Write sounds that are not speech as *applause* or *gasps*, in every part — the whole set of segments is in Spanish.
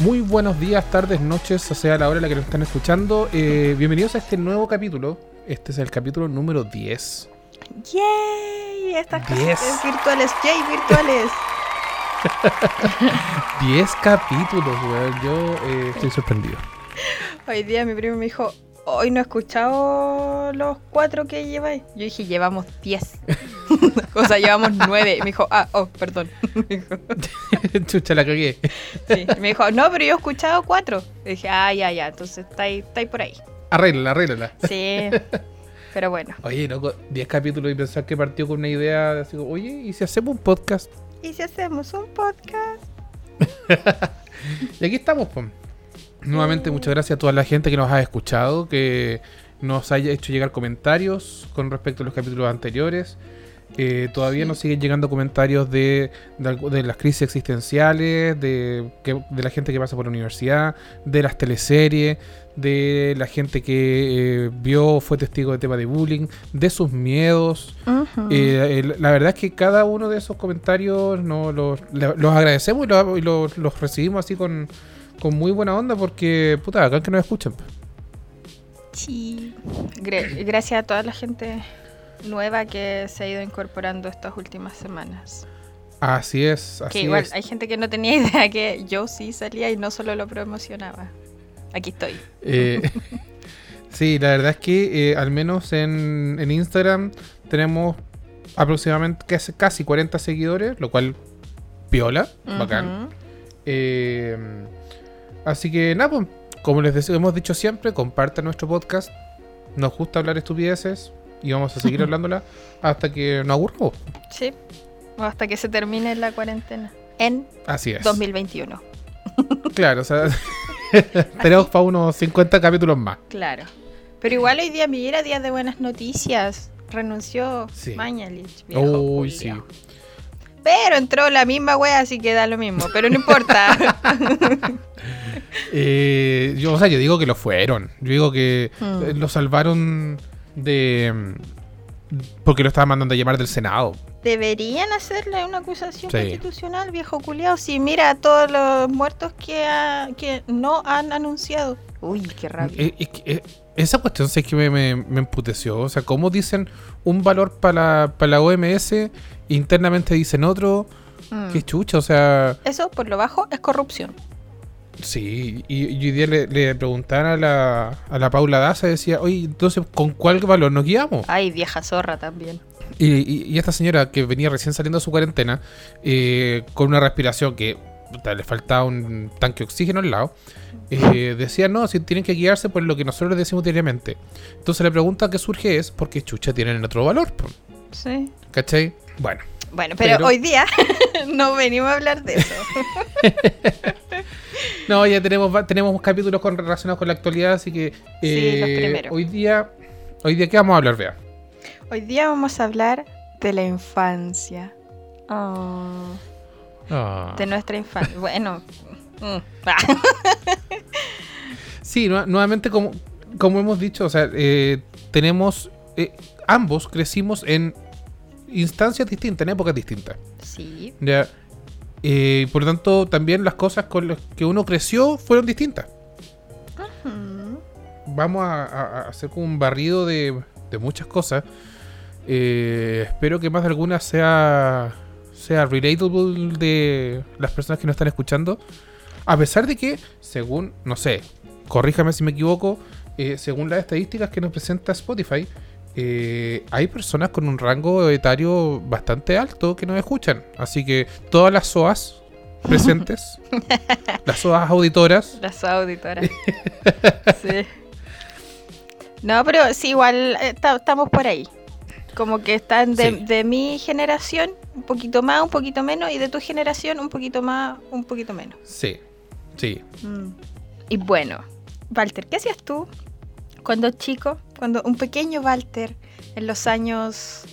Muy buenos días, tardes, noches, o sea, la hora en la que nos están escuchando. Eh, bienvenidos a este nuevo capítulo. Este es el capítulo número 10. ¡Yay! Estas Diez. cosas virtuales, ¡yay! Virtuales. *laughs* 10 capítulos, weón. Yo eh, estoy sorprendido. Hoy día mi primo me dijo, hoy no he escuchado los cuatro que lleváis. Yo dije, llevamos 10. *laughs* o sea, llevamos 9. Y me dijo, ah, oh, perdón. *laughs* *laughs* Chucha, la cagué. sí. Me dijo, no, pero yo he escuchado cuatro. Y dije, ah, ya, ya, entonces está ahí, está ahí por ahí. Arréglala, arréglala. Sí. Pero bueno. Oye, loco, 10 capítulos y pensar que partió con una idea de así, oye, ¿y si hacemos un podcast? ¿Y si hacemos un podcast? Y aquí estamos, pues. Nuevamente, muchas gracias a toda la gente que nos ha escuchado, que nos haya hecho llegar comentarios con respecto a los capítulos anteriores. Eh, todavía Sí. nos siguen llegando comentarios de, de, las crisis existenciales, de, que- de la gente que pasa por la universidad, de las teleseries, de la gente que eh, vio, fue testigo de tema de bullying, de sus miedos. Eh, la verdad es que cada uno de esos comentarios no, los, los agradecemos y los- los recibimos así con, con muy buena onda porque, puta, acá que nos escuchan. Sí. Gra- gracias a toda la gente nueva que se ha ido incorporando estas últimas semanas. Así es, así que igual es. hay gente que no tenía *laughs* idea que yo sí salía y no solo lo promocionaba. Aquí estoy. Eh, *laughs* sí, la verdad es que eh, al menos en, en Instagram tenemos aproximadamente casi, casi 40 seguidores, lo cual piola, bacán. Eh, así que nada, pues, como les hemos dicho siempre, compartan nuestro podcast. Nos gusta hablar estupideces y vamos a seguir *laughs* hablándola hasta que nos aburramos. Sí. O hasta que se termine la cuarentena. En Así es. 2021. *laughs* Claro, o sea, *laughs* tenemos para unos 50 capítulos más. Claro. Pero igual hoy día, mira, día de buenas noticias. Renunció Sí. Mañalich. Uy, sí. Pero entró la misma wea, así que da lo mismo. Pero no importa. Eh, yo, o sea, yo digo que lo fueron. Yo digo que Hmm. eh, lo salvaron de. Porque lo estaban mandando a llamar del Senado. Deberían hacerle una acusación Sí. constitucional, viejo culiao. Si mira a todos los muertos que, ha- que no han anunciado. Uy, qué rabia. Eh, es eh, esa cuestión sí que me, me, me emputeció. O sea, ¿cómo dicen un valor para la, la OMS? Internamente dicen otro. Mm. Qué chucha, o sea. Eso, por lo bajo, es corrupción. Sí, y, hoy día le, le preguntaban a la, a la Paula Daza decía, oye, entonces, ¿con cuál valor nos guiamos? Ay, vieja zorra también. Y, y- y esta señora que venía recién saliendo de su cuarentena, eh, con una respiración que puta, le faltaba un tanque de oxígeno al lado, eh, decía, no, si tienen que guiarse por lo que nosotros les decimos diariamente. Entonces la pregunta que surge es, ¿por qué chucha tienen otro valor? Sí. ¿Cachai? Bueno, Bueno, pero, Pero- hoy día *laughs* no venimos a hablar de eso. *laughs* no, ya tenemos, tenemos capítulos con, relacionados con la actualidad, así que Sí, los eh, primeros. hoy día, hoy día, ¿qué vamos a hablar, Vea? Hoy día vamos a hablar de la infancia. Oh, Ah. de nuestra infancia. Bueno. *laughs* mm, Sí, nu- nuevamente como, como hemos dicho, o sea, eh, tenemos, eh, ambos crecimos en instancias distintas, en épocas distintas. sí. ¿ya? Eh, por lo tanto, también las cosas con las que uno creció fueron distintas. Vamos a, a- a hacer como un barrido de, de muchas cosas. Eh, espero que más de alguna sea, sea relatable de las personas que nos están escuchando. A pesar de que, según, no sé, corríjame si me equivoco, eh, según las estadísticas que nos presenta Spotify, eh, hay personas con un rango etario bastante alto que nos escuchan. Así que todas las SOAS presentes, *laughs* las SOAS auditoras, Las auditoras. sí. No, pero sí, igual eh, ta- estamos por ahí. Como que están de, Sí. de mi generación un poquito más, un poquito menos, y de tu generación un poquito más, un poquito menos. sí, sí. Mm. Y bueno, Walter, ¿qué hacías tú cuando chico? Cuando un pequeño Walter en los años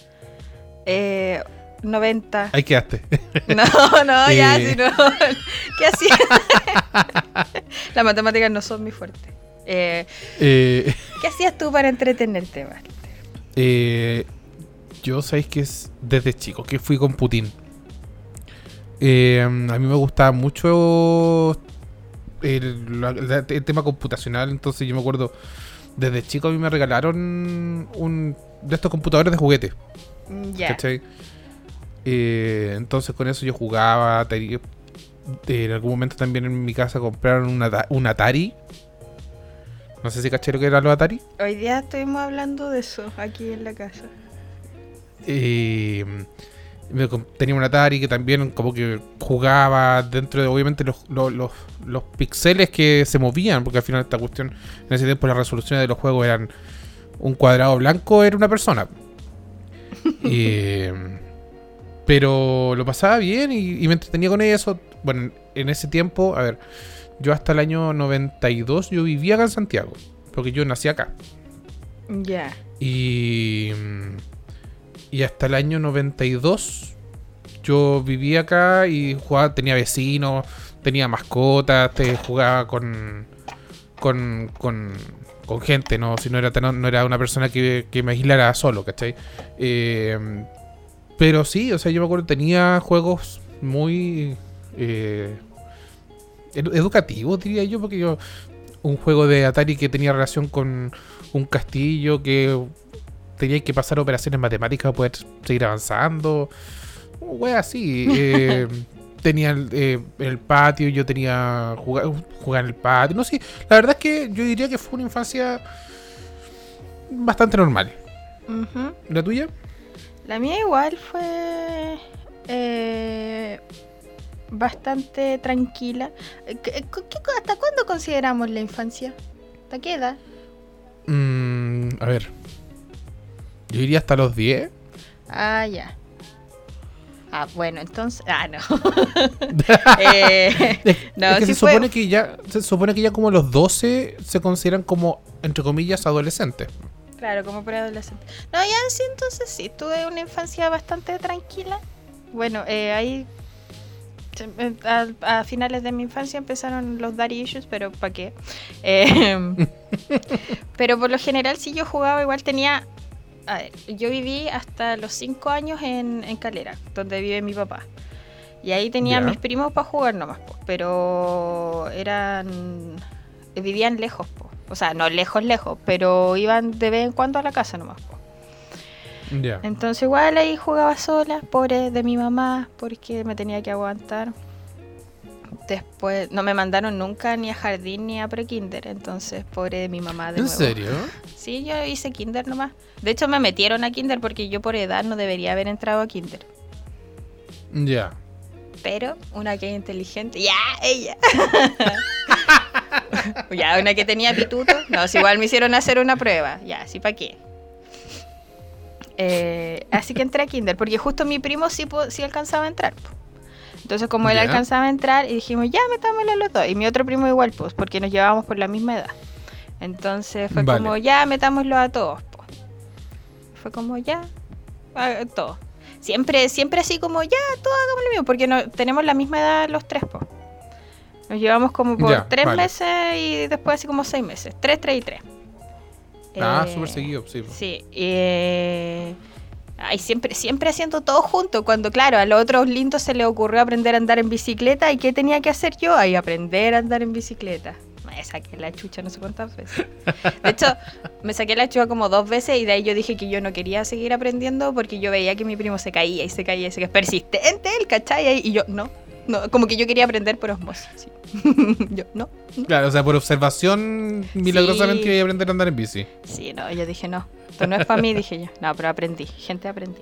eh, 90. Ahí quedaste. *laughs* No, no, ya, si no. *laughs* ¿Qué hacías? *laughs* Las matemáticas no son mi fuerte. Eh, Eh, ¿Qué hacías tú para entretenerte, Walter? eh, yo sabéis que es desde chico que fui con Putin. Eh, a mí me gustaba mucho el tema computacional. Entonces yo me acuerdo, desde chico a mí me regalaron un de estos computadores de juguete. Ya. ¿Cachai? Eh, entonces con eso yo jugaba. eh, en algún momento también en mi casa compraron una, un Atari. No sé si caché lo que eran los Atari. Hoy día estuvimos hablando de eso aquí en la casa. Eh, tenía un Atari que también como que jugaba dentro de obviamente los, los, los, los píxeles que se movían, porque al final esta cuestión, en ese tiempo las resoluciones de los juegos eran un cuadrado blanco, era una persona. *laughs* Eh, pero lo pasaba bien y, y me entretenía con eso. Bueno, en ese tiempo, a ver, yo hasta el año 92 yo vivía acá en Santiago, porque yo nací acá. Ya. Y, y hasta el año 92 yo vivía acá y jugaba, tenía vecinos, tenía mascotas, te jugaba con, con, con, con gente, ¿no? Si no era, no era una persona que, que me aislara solo, ¿cachai? Eh, pero sí, o sea, yo me acuerdo, tenía juegos muy eh, edu- educativos, diría yo, porque yo, un juego de Atari que tenía relación con un castillo que tenía que pasar operaciones matemáticas para poder seguir avanzando. Wea así. eh, *laughs* tenía el, eh, el patio, yo tenía jugar, jugar en el patio. No sé, la verdad es que yo diría que fue una infancia bastante normal. ¿La tuya? La mía igual fue eh, bastante tranquila. ¿qué- qué- qué- ¿Hasta cuándo consideramos la infancia? ¿Hasta qué edad? Mm, a ver. Yo diría hasta los 10. Ah, ya. Ah, bueno, entonces. Ah, no. *laughs* Eh, no, es que sí se fue- supone que ya se supone que ya como los 12 se consideran como entre comillas adolescentes. Claro, como preadolescente. No, ya sí, entonces sí, tuve una infancia bastante tranquila. Bueno, eh, ahí eh, a, a finales de mi infancia empezaron los daddy issues, pero ¿para qué? Eh, *laughs* pero por lo general, si yo jugaba, igual tenía. A ver, yo viví hasta los 5 años en, en Calera, donde vive mi papá. Y ahí tenía mis primos para jugar nomás, po, pero eran. vivían lejos, po. o sea, no lejos, lejos, pero iban de vez en cuando a la casa nomás. po. Entonces igual ahí jugaba sola, pobre de mi mamá, porque me tenía que aguantar. Después no me mandaron nunca ni a jardín ni a pre-kinder, entonces pobre de mi mamá de ¿En nuevo. serio? Sí, yo hice kinder nomás. De hecho me metieron a kinder porque yo por edad no debería haber entrado a kinder. Ya. Pero una que es inteligente, ya, ella. *laughs* ya, una que tenía pituto. No, si igual me hicieron hacer una prueba. Ya, sí, ¿para qué? Eh, así que entré a Kinder, porque justo mi primo sí, sí alcanzaba a entrar. po. Entonces, como él alcanzaba a entrar, y dijimos, ya, metámosle a los dos. Y mi otro primo igual, pues, porque nos llevábamos por la misma edad. Entonces fue Vale. como, ya, metámoslo a todos. po. Fue como, ya, a todos. Siempre, siempre así como, ya, todos hagamos lo mismo, porque no, tenemos la misma edad los tres, po. Nos llevamos como por Ya, tres vale. meses y después así como seis meses. Tres, tres y tres. Ah, Eh, súper seguido, sí. Sí. Eh, ay, siempre, siempre haciendo todo junto. Cuando, claro, a los otros lindos se les ocurrió aprender a andar en bicicleta. ¿Y qué tenía que hacer yo? Ahí aprender a andar en bicicleta. Me saqué la chucha no sé cuántas veces. De hecho, me saqué la chucha como dos veces y de ahí yo dije que yo no quería seguir aprendiendo porque yo veía que mi primo se caía y se caía y se caía. Persistente el, ¿cachai? Y yo, no. No como que yo quería aprender por osmosis. sí. *laughs* yo, no. Claro, o sea, por observación, milagrosamente Sí. iba a aprender a andar en bici. Sí, no, yo dije no, esto no es para mí, *laughs* dije yo. No, pero aprendí, gente aprendí.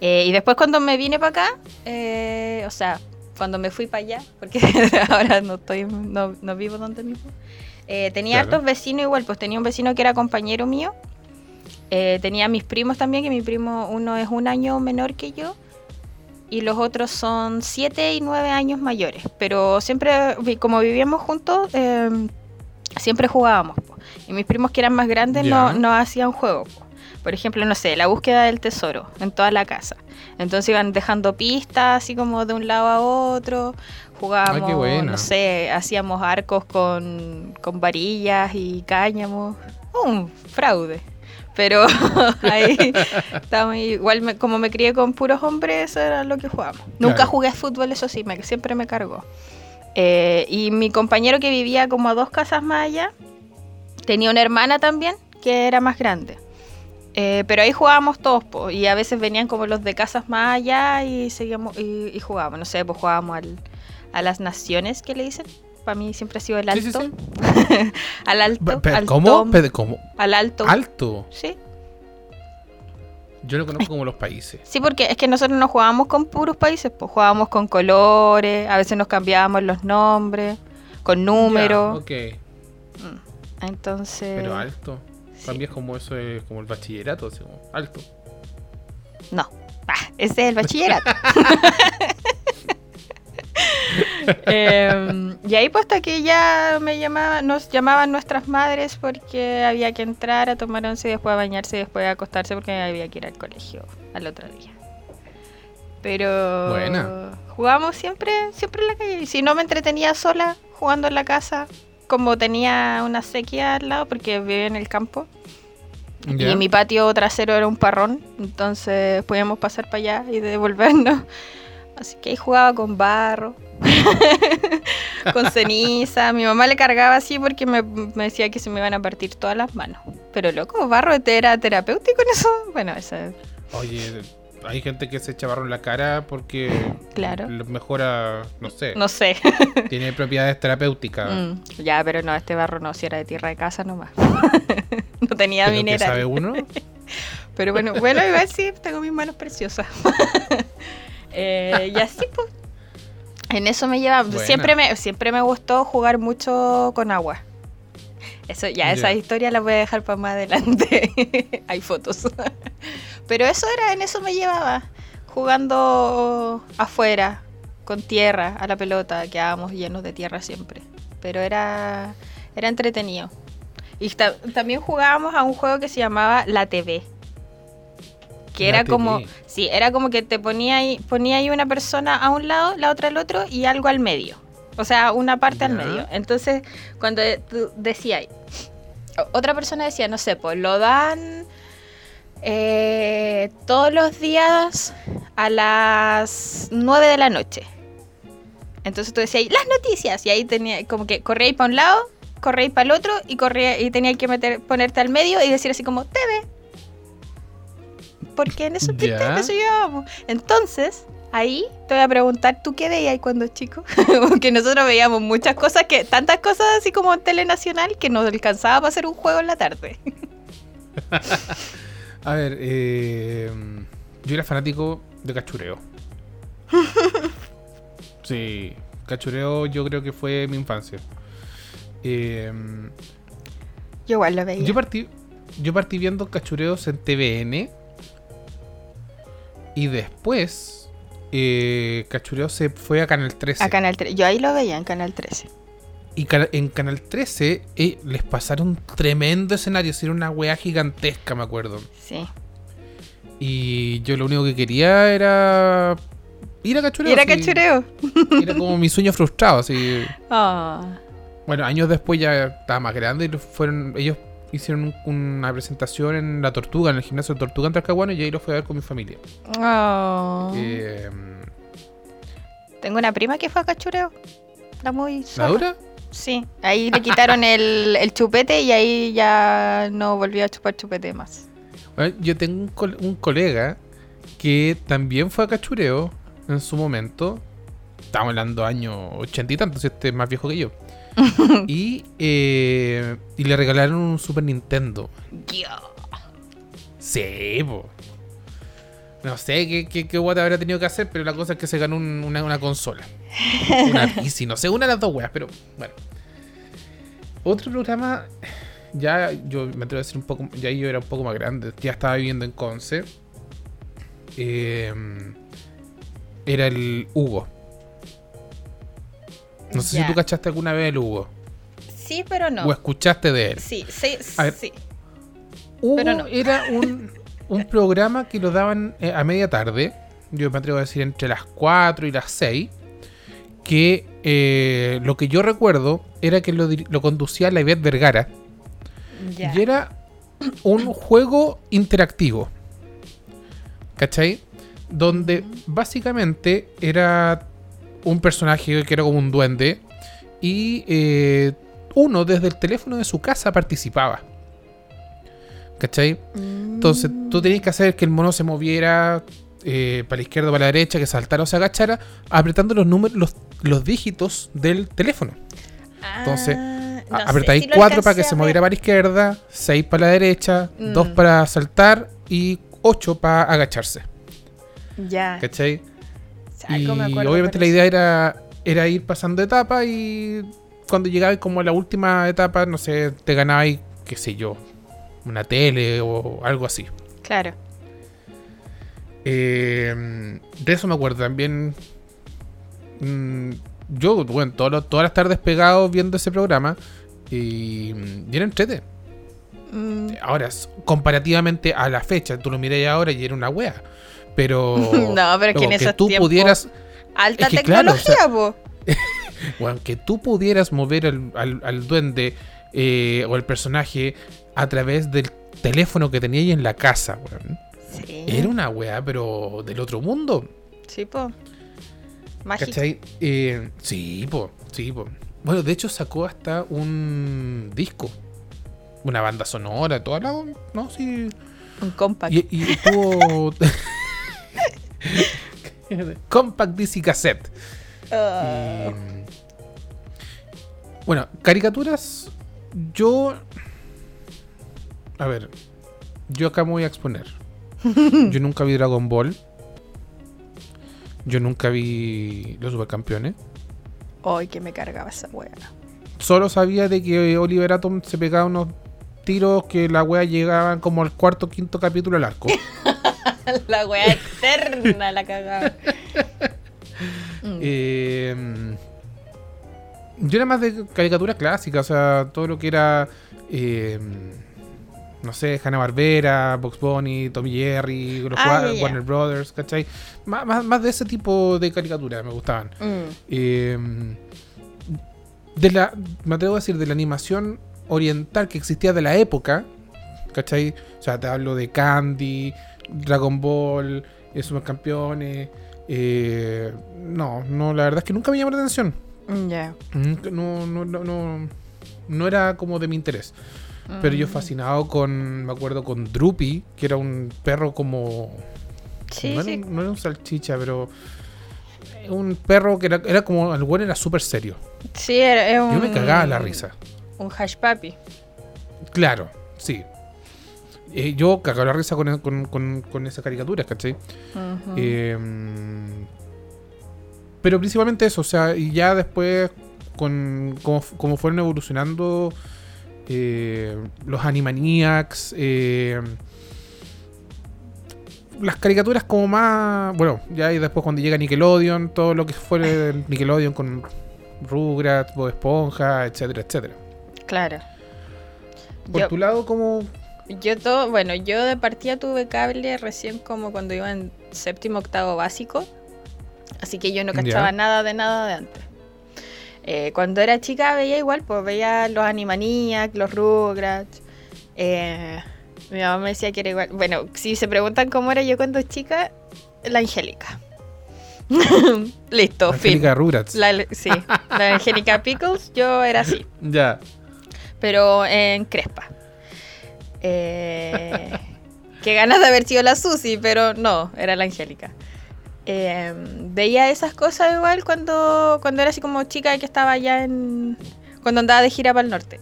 Eh, y después cuando me vine para acá, eh, o sea, cuando me fui para allá, porque *laughs* ahora no estoy, no, no vivo donde mismo, eh, tenía Claro. hartos vecinos igual, pues tenía un vecino que era compañero mío, eh, tenía mis primos también, que mi primo uno es un año menor que yo, y los otros son siete y nueve años mayores, pero siempre, como vivíamos juntos, eh, siempre jugábamos. po. Y mis primos que eran más grandes no, no hacían juegos. po. Por ejemplo, no sé, la búsqueda del tesoro en toda la casa. Entonces iban dejando pistas así como de un lado a otro. Jugábamos, Ay, no sé, hacíamos arcos con, con varillas y cáñamos. Un fraude. Pero *laughs* ahí estábamos igual me- como me crié con puros hombres, eso era lo que jugábamos. Nunca Claro. jugué fútbol, eso sí, me, siempre me cargó. Eh, y mi compañero que vivía como a dos casas más allá, tenía una hermana también que era más grande. Eh, pero ahí jugábamos todos, po, y a veces venían como los de casas más allá y seguíamos y, y jugábamos. No sé, pues jugábamos al, a las naciones que le dicen. Para mí siempre ha sido el Sí, sí, alto. sí. *laughs* al alto. Pe- pe- al ¿Cómo? tom, Pe- ¿Cómo? Al alto. Alto. Sí. Yo lo conozco como los países. Sí, porque es que nosotros no jugábamos con puros países, pues jugábamos con colores, a veces nos cambiábamos los nombres, con números. Ya, ok, Entonces. pero alto. mí es como eso, es como el bachillerato, así como alto. No. Ah, ese es el bachillerato. *laughs* *laughs* Em, y ahí pues hasta que ya me llamaba, nos llamaban nuestras madres porque había que entrar a tomar once y después a bañarse y después a acostarse porque había que ir al colegio al otro día. Pero Buena. jugábamos siempre, siempre en la calle. Y si no me entretenía sola jugando en la casa, como tenía una sequía al lado porque vivía en el campo. ¿Ya? Y mi patio trasero era un parrón, entonces podíamos pasar para allá y devolvernos. Así que ahí jugaba con barro, *laughs* con ceniza. Mi mamá le cargaba así porque me, me decía que se me iban a partir todas las manos. Pero loco, barro era terapéutico en eso. Bueno, eso, Oye, hay gente que se echa barro en la cara porque Claro. mejora, no sé, no sé. *laughs* tiene propiedades terapéuticas. Mm, ya, pero no, este barro no, si era de tierra de casa nomás. *laughs* no tenía Pero ¿qué mineral. sabe uno? Pero bueno, bueno, igual sí, tengo mis manos preciosas. Eh, y así pues. En eso me lleva. Buena. Siempre me, siempre me gustó jugar mucho con agua. Eso, ya, esa Ya. historia la voy a dejar para más adelante. *laughs* Hay fotos. Pero eso era, en eso me llevaba. Jugando afuera, con tierra, a la pelota, quedábamos llenos de tierra siempre. Pero era, era entretenido. Y ta- también jugábamos a un juego que se llamaba La TV. Que era como, sí, era como que te ponía ahí, ponía ahí una persona a un lado, la otra al otro y algo al medio. O sea, una parte al medio. Entonces, cuando tú decías, otra persona decía, no sé, pues lo dan eh, todos los días a las 9 de la noche. Entonces tú decías, las noticias, y ahí tenía como que corríais para un lado, corríais para el otro y corría y tenía que meter, ponerte al medio y decir así como TV. Porque en eso, te- Ya. en eso llevábamos. Entonces, ahí te voy a preguntar, ¿tú qué veías cuando chico? *laughs* Porque nosotros veíamos muchas cosas, que tantas cosas así como en Telenacional que nos alcanzaba para hacer un juego en la tarde. *laughs* A ver, eh, yo era fanático de cachureo. *laughs* Sí, cachureo yo creo que fue mi infancia. Eh, Yo igual lo veía. yo partí yo partí viendo cachureos en TVN y después eh, cachureo se fue a Canal 13. A Canal 13. Yo ahí lo veía en Canal 13. Y en Canal 13 eh, les pasaron un tremendo escenario, era una weá gigantesca, me acuerdo. Sí. Y yo lo único que quería era ir a cachureo. Era sí. cachureo. *laughs* Era como mi sueño frustrado, así. Ah. Bueno, años después ya estaba más grande y fueron, ellos hicieron un- una presentación en La Tortuga, en el gimnasio de Tortuga en Talcahuano y ahí lo fui a ver con mi familia. Oh. Eh, Tengo una prima que fue a cachureo. La muy ¿La dura? Sí. Ahí le quitaron el, el chupete y ahí ya no volvió a chupar chupete más. Bueno, yo tengo un colega que también fue a cachureo en su momento. Estamos hablando años ochenta y tantos, este es más viejo que yo. *laughs* y, eh, y le regalaron un Super Nintendo. Dios. Sí, po. No sé qué, qué, qué guata habrá tenido que hacer, pero la cosa es que se ganó un- una, una consola. *laughs* Una PC, no sé, una de las dos weas, pero bueno. Otro programa, ya yo me atrevo a decir un poco, ya yo era un poco más grande, ya estaba viviendo en Conce. Eh, era el Hugo. No sé si tú cachaste alguna vez el Hugo. Sí, pero no. O escuchaste de él. Sí, sí, A ver. sí. Hugo Pero no. era *laughs* un, un programa que lo daban eh, a media tarde. Yo me atrevo a decir entre las 4 y las 6. Que eh, lo que yo recuerdo era que lo, lo conducía la Ivette Vergara. Y era un juego interactivo. ¿Cachai? Donde básicamente era un personaje que era como un duende. y eh, uno desde el teléfono de su casa participaba. ¿Cachai? Entonces tú tenías que hacer que el mono se moviera eh, para la izquierda o para la derecha, que saltara o se agachara, apretando los números, los, los dígitos del teléfono. Entonces, Ah, no apretáis si lo 4 para alcancé que se moviera para la izquierda, 6 para la derecha, Mm. 2 para saltar y 8 para agacharse. Ya. ¿Cachai? Y Algo me acuerdo, obviamente la idea era, era ir pasando etapas y cuando llegabas como a la última etapa, no sé, te ganabais, qué sé yo, una tele o algo así. Claro. Eh, de eso me acuerdo también. mm, yo, bueno, todos los- todas las tardes pegado viendo ese programa y, y era entrete. Mm, Ahora, comparativamente a la fecha, tú lo miráis ahora y era una wea. Pero. *laughs* No, pero que en esos tú tiempos- pudieras. Alta Es que claro, o tecnología, sea, po. *laughs* Bueno, que tú pudieras mover al, al- al duende eh, o el personaje a través del teléfono que teníais en la casa, weón. Sí. Era una wea, pero del otro mundo. Sí, po. Mágico. ¿Cachai? Eh, sí, po, sí, po. Bueno, de hecho sacó hasta un disco. Una banda sonora, toda la. No, sí. Un compact. Y, y tuvo. *laughs* *laughs* Compact DC Cassette. Ah. Y, bueno, caricaturas. Yo. A ver. Yo acá me voy a exponer. *laughs* Yo nunca vi Dragon Ball. Yo nunca vi Los Supercampeones. Ay, que me cargaba esa wea. Solo sabía de que Oliver Atom se pegaba unos tiros que la wea llegaban como al cuarto quinto capítulo al arco. *laughs* *laughs* la wea eterna la cagaba. Mm. Eh, yo era más de caricaturas clásicas, o sea, todo lo que era, eh, no sé, Hanna Barbera, Box Bunny, Tommy Jerry, los Ah. Warner Brothers, ¿cachai? Más, más, más de ese tipo de caricaturas me gustaban. Mm. Eh, de la, me atrevo a decir, de la animación oriental que existía de la época, ¿cachai? O sea, te hablo de Candy, Dragon Ball, eh, Supercampeones. Eh, no, no, la verdad es que nunca me llamó la atención. Mm, Ya. Nunca- No, no, no, no, no era como de mi interés. Pero yo Mm. fascinado con, me acuerdo con Droopy, que era un perro como Sí, no, sí. Era, no era un salchicha, pero un perro que era, era como el bueno era súper serio. Sí, era, un. Yo me cagaba la risa. Un hash papi. Claro, sí. Eh, yo cagaba la risa con, con, con, con esas caricaturas, ¿cachai? Eh, pero principalmente eso, o sea, y ya después, con como, como fueron evolucionando eh, los Animaniacs, las caricaturas como más, bueno, ya y después cuando llega Nickelodeon, todo lo que fue el Nickelodeon con Rugrats, Bob Esponja, etcétera, etcétera. Claro. Por Yo, tu lado, como yo todo, bueno, yo de partida tuve cable recién como cuando iba en séptimo octavo básico. Así que yo no cachaba nada de nada de antes. Eh, cuando era chica veía igual, pues veía los Animaniacs, los Rugrats. eh, mi mamá me decía que era igual. Bueno, si se preguntan cómo era yo cuando chica, la Angélica. *laughs* Listo, fin. Angélica Rugrats. La, sí, la Angélica Pickles, yo era así, *laughs* Ya. pero en Crespa. Eh, qué ganas de haber sido la Susi, pero no, era la Angélica. Eh, veía esas cosas igual cuando, cuando era así como chica que estaba allá en... cuando andaba de gira para el norte.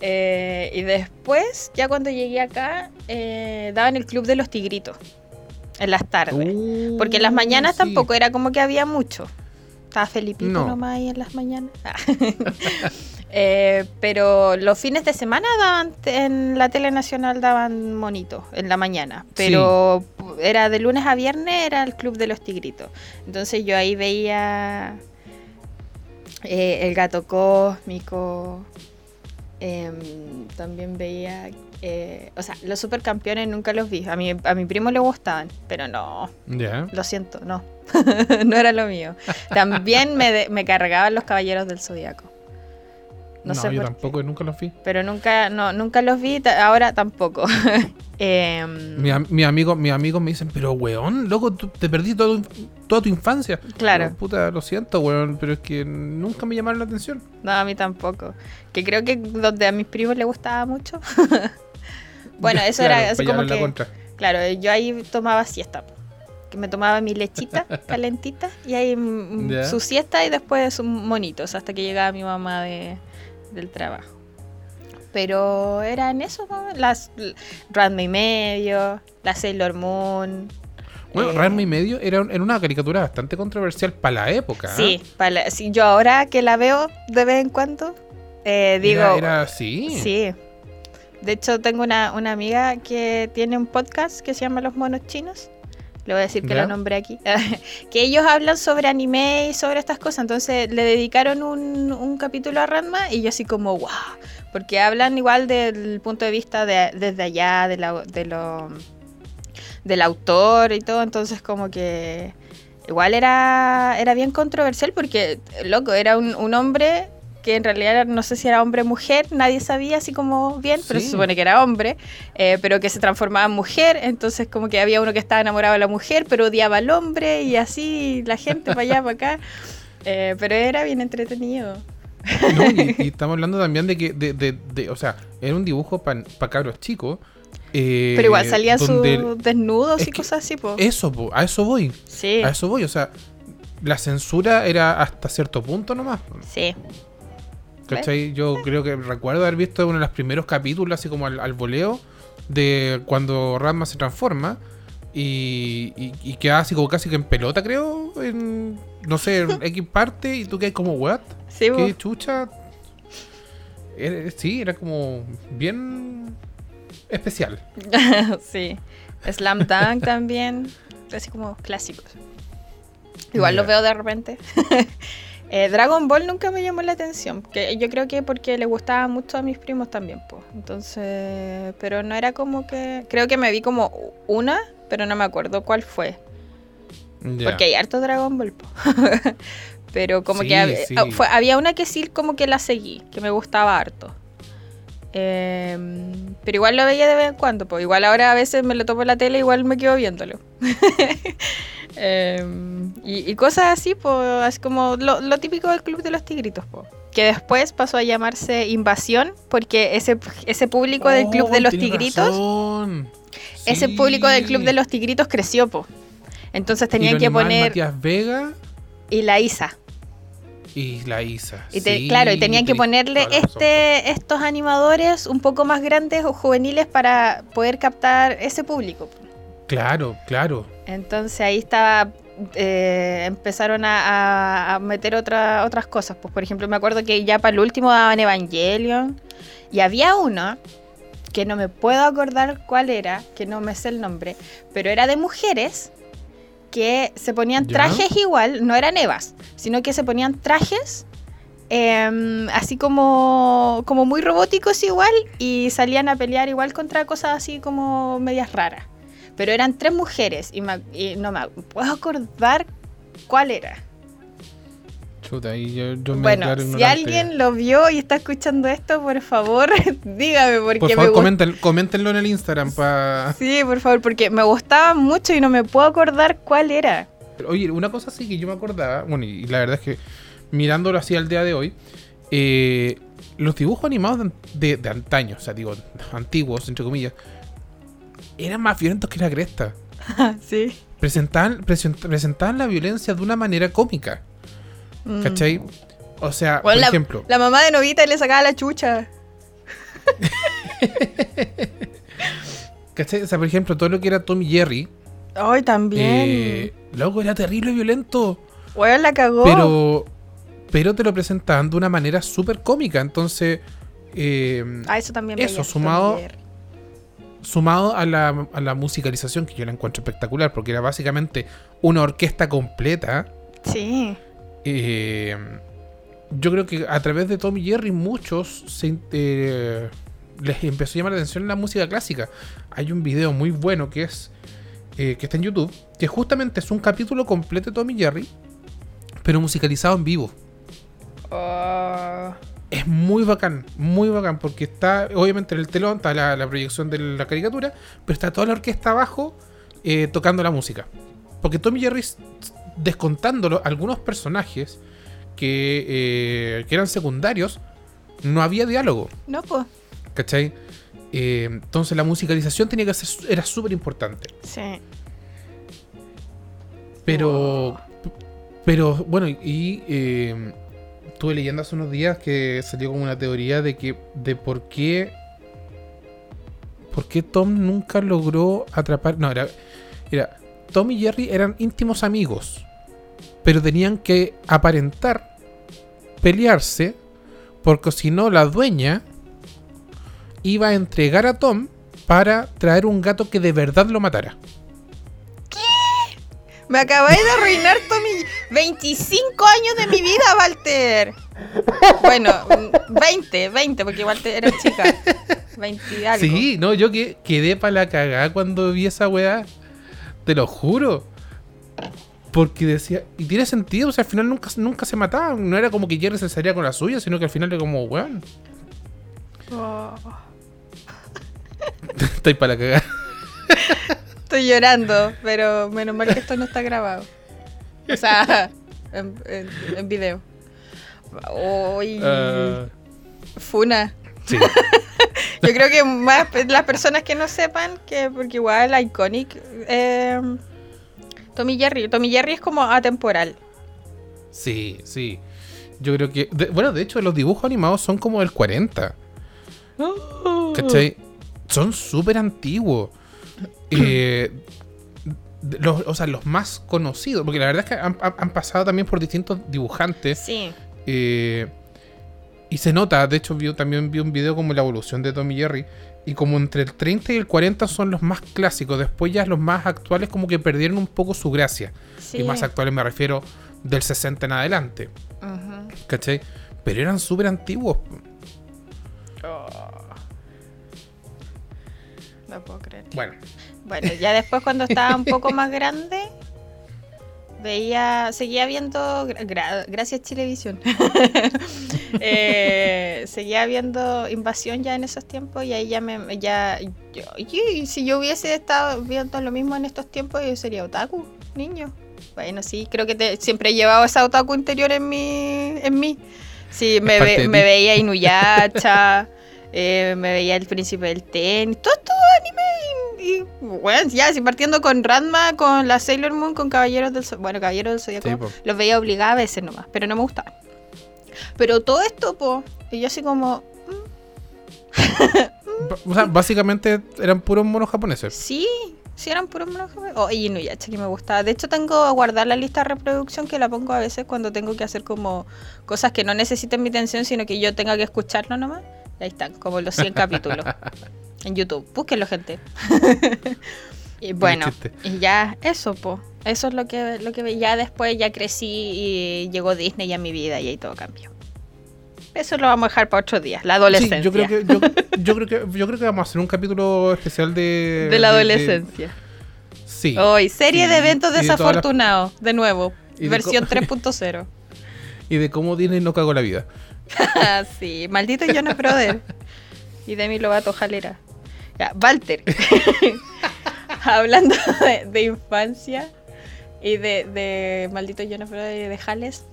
Eh, y después, ya cuando llegué acá, eh, daban el Club de los Tigritos, en las tardes. Porque en las mañanas Uh, sí. tampoco era como que había mucho. Estaba Felipito No. nomás ahí en las mañanas. Ah. *laughs* Eh, pero los fines de semana daban en la tele nacional daban monitos en la mañana. Pero era de lunes a viernes era el club de los tigritos. Entonces yo ahí veía eh, el gato cósmico. em, también veía eh, o sea, los supercampeones nunca los vi. A mi, a mi primo le gustaban, pero no, lo siento, no. *laughs* no era lo mío. También me, me cargaban los caballeros del zodiaco. No, No, sé yo tampoco, nunca los vi. pero nunca, no, nunca los vi, ahora tampoco. *laughs* Em, Mi, am- mis amigos, mis amigos me dicen, pero weón, loco, tú te perdí todo- toda tu infancia. Claro. Yo, puta, lo siento, weón, pero es que nunca me llamaron la atención. No, a mí tampoco. Que creo que donde a mis primos les gustaba mucho. *laughs* bueno, eso Claro, era así como que. contra. Claro, yo ahí tomaba siesta. Que me tomaba mi lechita *laughs* calentita y ahí mm, Ya. su siesta y después sus monitos hasta que llegaba mi mamá de, del trabajo. Pero eran eso, ¿no? las Ranma y medio, la Sailor Moon. Bueno, eh, Ranma y medio era, un- era una caricatura bastante controversial para la época. ¿ah? Sí, para, sí, yo ahora que la veo de vez en cuando, eh, digo, Era, era así. Sí. De hecho, tengo una, una amiga que tiene un podcast que se llama Los Monos Chinos. Le voy a decir que ¿Ya? la nombré aquí. *laughs* que ellos hablan sobre anime y sobre estas cosas. Entonces le dedicaron un, un capítulo a Ranma y yo así como, wow. Porque hablan igual del punto de vista de, desde allá, de, la, de lo, del autor y todo. Entonces como que igual era, era bien controversial porque, loco, era un, un hombre que en realidad no sé si era hombre o mujer, nadie sabía así como bien, pero Sí. se supone que era hombre, eh, pero que se transformaba en mujer, entonces como que había uno que estaba enamorado de la mujer, pero odiaba al hombre y así la gente para allá, para acá. *laughs* Eh, pero era bien entretenido. No, y, *laughs* y estamos hablando también de que, de, de- de- o sea, era un dibujo para cabros chicos. eh, pero igual salían sus desnudos es y cosas así, po. Eso, po, a eso voy. Sí, A eso voy, o sea, la censura era hasta cierto punto nomás. sí. ¿Cachai? Yo creo que recuerdo haber visto uno de los primeros capítulos, así como al, al voleo, de cuando Ranma se transforma y, y, y queda así como casi que en pelota, creo, en, no sé, en *laughs* X parte, y tú quedas como, ¿what? Sí. ¿Qué chucha? Era- sí, era como bien especial. *laughs* sí. Slam Dunk también. Así como clásicos. Igual los veo de repente. *laughs* Eh, Dragon Ball nunca me llamó la atención. Que yo creo que porque le gustaba mucho a mis primos también, pues. Entonces, pero no era como que. Creo que me vi como una, pero no me acuerdo cuál fue. Porque hay harto Dragon Ball, po. *laughs* Pero como Sí, que sí. fue- había una que sí como que la seguí, que me gustaba harto. Em, pero igual lo veía de vez en cuando, pues igual ahora a veces me lo topo en la tele, igual me quedo viéndolo. *laughs* Em, y, y cosas así, pues, así como lo, lo típico del Club de los Tigritos. Que después pasó a llamarse Invasión, porque ese, ese público del Club de Oh, los Tigritos, ese público del Club de los Tigritos creció, pues. Entonces tenían que poner... Matías Vega Y la Isa. y la Isa. Y te- Sí, claro, y tenían que ponerle este, estos animadores un poco más grandes o juveniles para poder captar ese público. po. Claro, claro. Entonces ahí estaba, eh, empezaron a, meter otra- otras cosas. Pues por ejemplo, me acuerdo que ya para el último daban Evangelion. Y había uno que no me puedo acordar cuál era, que no me sé el nombre, pero era de mujeres que se ponían ¿Ya? trajes igual, no eran evas, sino que se ponían trajes em, así como, como muy robóticos igual y salían a pelear igual contra cosas así como medias raras. Pero eran tres mujeres y, me- y no me puedo acordar cuál era. Chuta, ahí yo, yo me Bueno, si alguien lo vio y está escuchando esto, por favor, *laughs* dígame porque Por me favor, comenten- coméntenlo en el Instagram para... Sí, por favor, porque me gustaba mucho y no me puedo acordar cuál era. Oye, una cosa sí que yo me acordaba, bueno, y la verdad es que mirándolo así al día de hoy, eh, los dibujos animados de, de- de antaño, o sea, digo, antiguos, entre comillas, eran más violentos que la cresta. *laughs* sí. Presentaban, present- presentaban la violencia de una manera cómica, Mm. ¿cachai? O sea, Bueno, por la, ejemplo, la mamá de Novita le sacaba la chucha. *laughs* ¿cachai? O sea, por ejemplo, todo lo que era Tom y Jerry, Ay, también. eh, loco, era terrible y violento. Weón, la cagó. Pero, pero te lo presentaban de una manera súper cómica. Entonces, eh, Ah, eso también Eso, sumado- Jerry. Sumado a la, a la musicalización, que yo la encuentro espectacular, porque era básicamente una orquesta completa. Sí. eh, yo creo que a través de Tom y Jerry muchos se, eh, les empezó a llamar la atención la música clásica. Hay un video muy bueno que es eh, que está en YouTube, que justamente es un capítulo completo de Tom y Jerry, pero musicalizado en vivo. Oh, es muy bacán, muy bacán, porque está, obviamente en el telón está la, la proyección de la caricatura, pero está toda la orquesta abajo eh, tocando la música. Porque Tommy Jerry, descontándolo, algunos personajes que, eh, que eran secundarios, no había diálogo, No, pues. ¿cachai? Eh, entonces la musicalización tenía que ser, era súper importante. Sí. Pero, pero bueno, y estuve leyendo hace unos días que salió como una teoría de que de por qué por qué Tom nunca logró atrapar. No, era, era Tom y Jerry eran íntimos amigos, pero tenían que aparentar pelearse porque si no la dueña iba a entregar a Tom para traer un gato que de verdad lo matara. Me acabáis de arruinar todo mi 25 años de mi vida, Walter. Bueno, mm, 20, 20, porque te- eres chica. 20 y algo. Sí, no, yo que, quedé para la cagada cuando vi esa weá. Te lo juro. Porque decía, y tiene sentido, o sea, al final nunca, nunca se mataban. No era como que Jerry se salía con la suya, sino que al final era como, weón, Oh, *laughs* estoy para la cagada. Estoy llorando, pero menos mal que esto no está grabado. O sea, en, en- en video. Uy, Ah, Funa. sí. *laughs* Yo creo que más las personas que no sepan que, porque igual Iconic, eh, Tommy Jerry, Tommy Jerry es como atemporal. Sí, sí. Yo creo que. de- bueno, de hecho, los dibujos animados son como del 40. ¿Cachai? Son súper antiguos. Eh, los, o sea, los más conocidos. Porque la verdad es que han, pasado también por distintos dibujantes. Sí. eh, y se nota, de hecho, también vi un video como la evolución de Tommy Jerry. Y como entre el 30 y el 40 son los más clásicos. Después ya los más actuales como que perdieron un poco su gracia. sí. Y más actuales me refiero del 60 en adelante. Ujú. ¿Cachai? Pero eran súper antiguos. Oh. No puedo creer. Bueno, Bueno, ya después cuando estaba un poco más grande, veía, seguía viendo, gra- gra- gracias Chilevisión, *laughs* Eh, seguía viendo Invasión ya en esos tiempos y ahí ya me, ya, yo, y si yo hubiese estado viendo lo mismo en estos tiempos, yo sería otaku, niño. Bueno, sí, creo que te- siempre he llevado esa otaku interior en mí, en mí. Sí, me, ve- me veía Inuyasha, *laughs* eh, me veía El Príncipe del Tenis, todo esto anime y, y, bueno, ya, así partiendo con Ranma, con la Sailor Moon, con Caballeros del Zodiaco, bueno, Caballeros del Sí, po. los veía obligada a veces nomás, pero no me gustaba. Pero todo esto, po, y yo así como, *laughs* ba- o sea, básicamente eran puros monos japoneses. sí, sí eran puros monos japoneses. Oh, y Inuyasha que me gustaba. De hecho, tengo a guardar la lista de reproducción que la pongo a veces cuando tengo que hacer como cosas que no necesiten mi atención, sino que yo tenga que escucharlo nomás. Ahí están, como los 100 capítulos. *laughs* En YouTube, búsquenlo, gente. *laughs* y bueno, y ya, eso, po. Eso es lo que, lo que ya después ya crecí y llegó Disney a mi vida y ahí todo cambió. Eso lo vamos a dejar para otro día, la adolescencia. Sí, yo creo que yo, *laughs* yo creo que yo creo que vamos a hacer un capítulo especial de de la adolescencia. sí. Hoy, serie Sí, de eventos y de las- desafortunados, de nuevo, versión co- 3.0. Y de cómo Disney no cagó la vida. *laughs* Sí, maldito Jonas Brother. Y Demi Lovato Jalera. Ya, Walter. *laughs* Hablando de, de infancia y de, de maldito Jonas Brother y de Jales.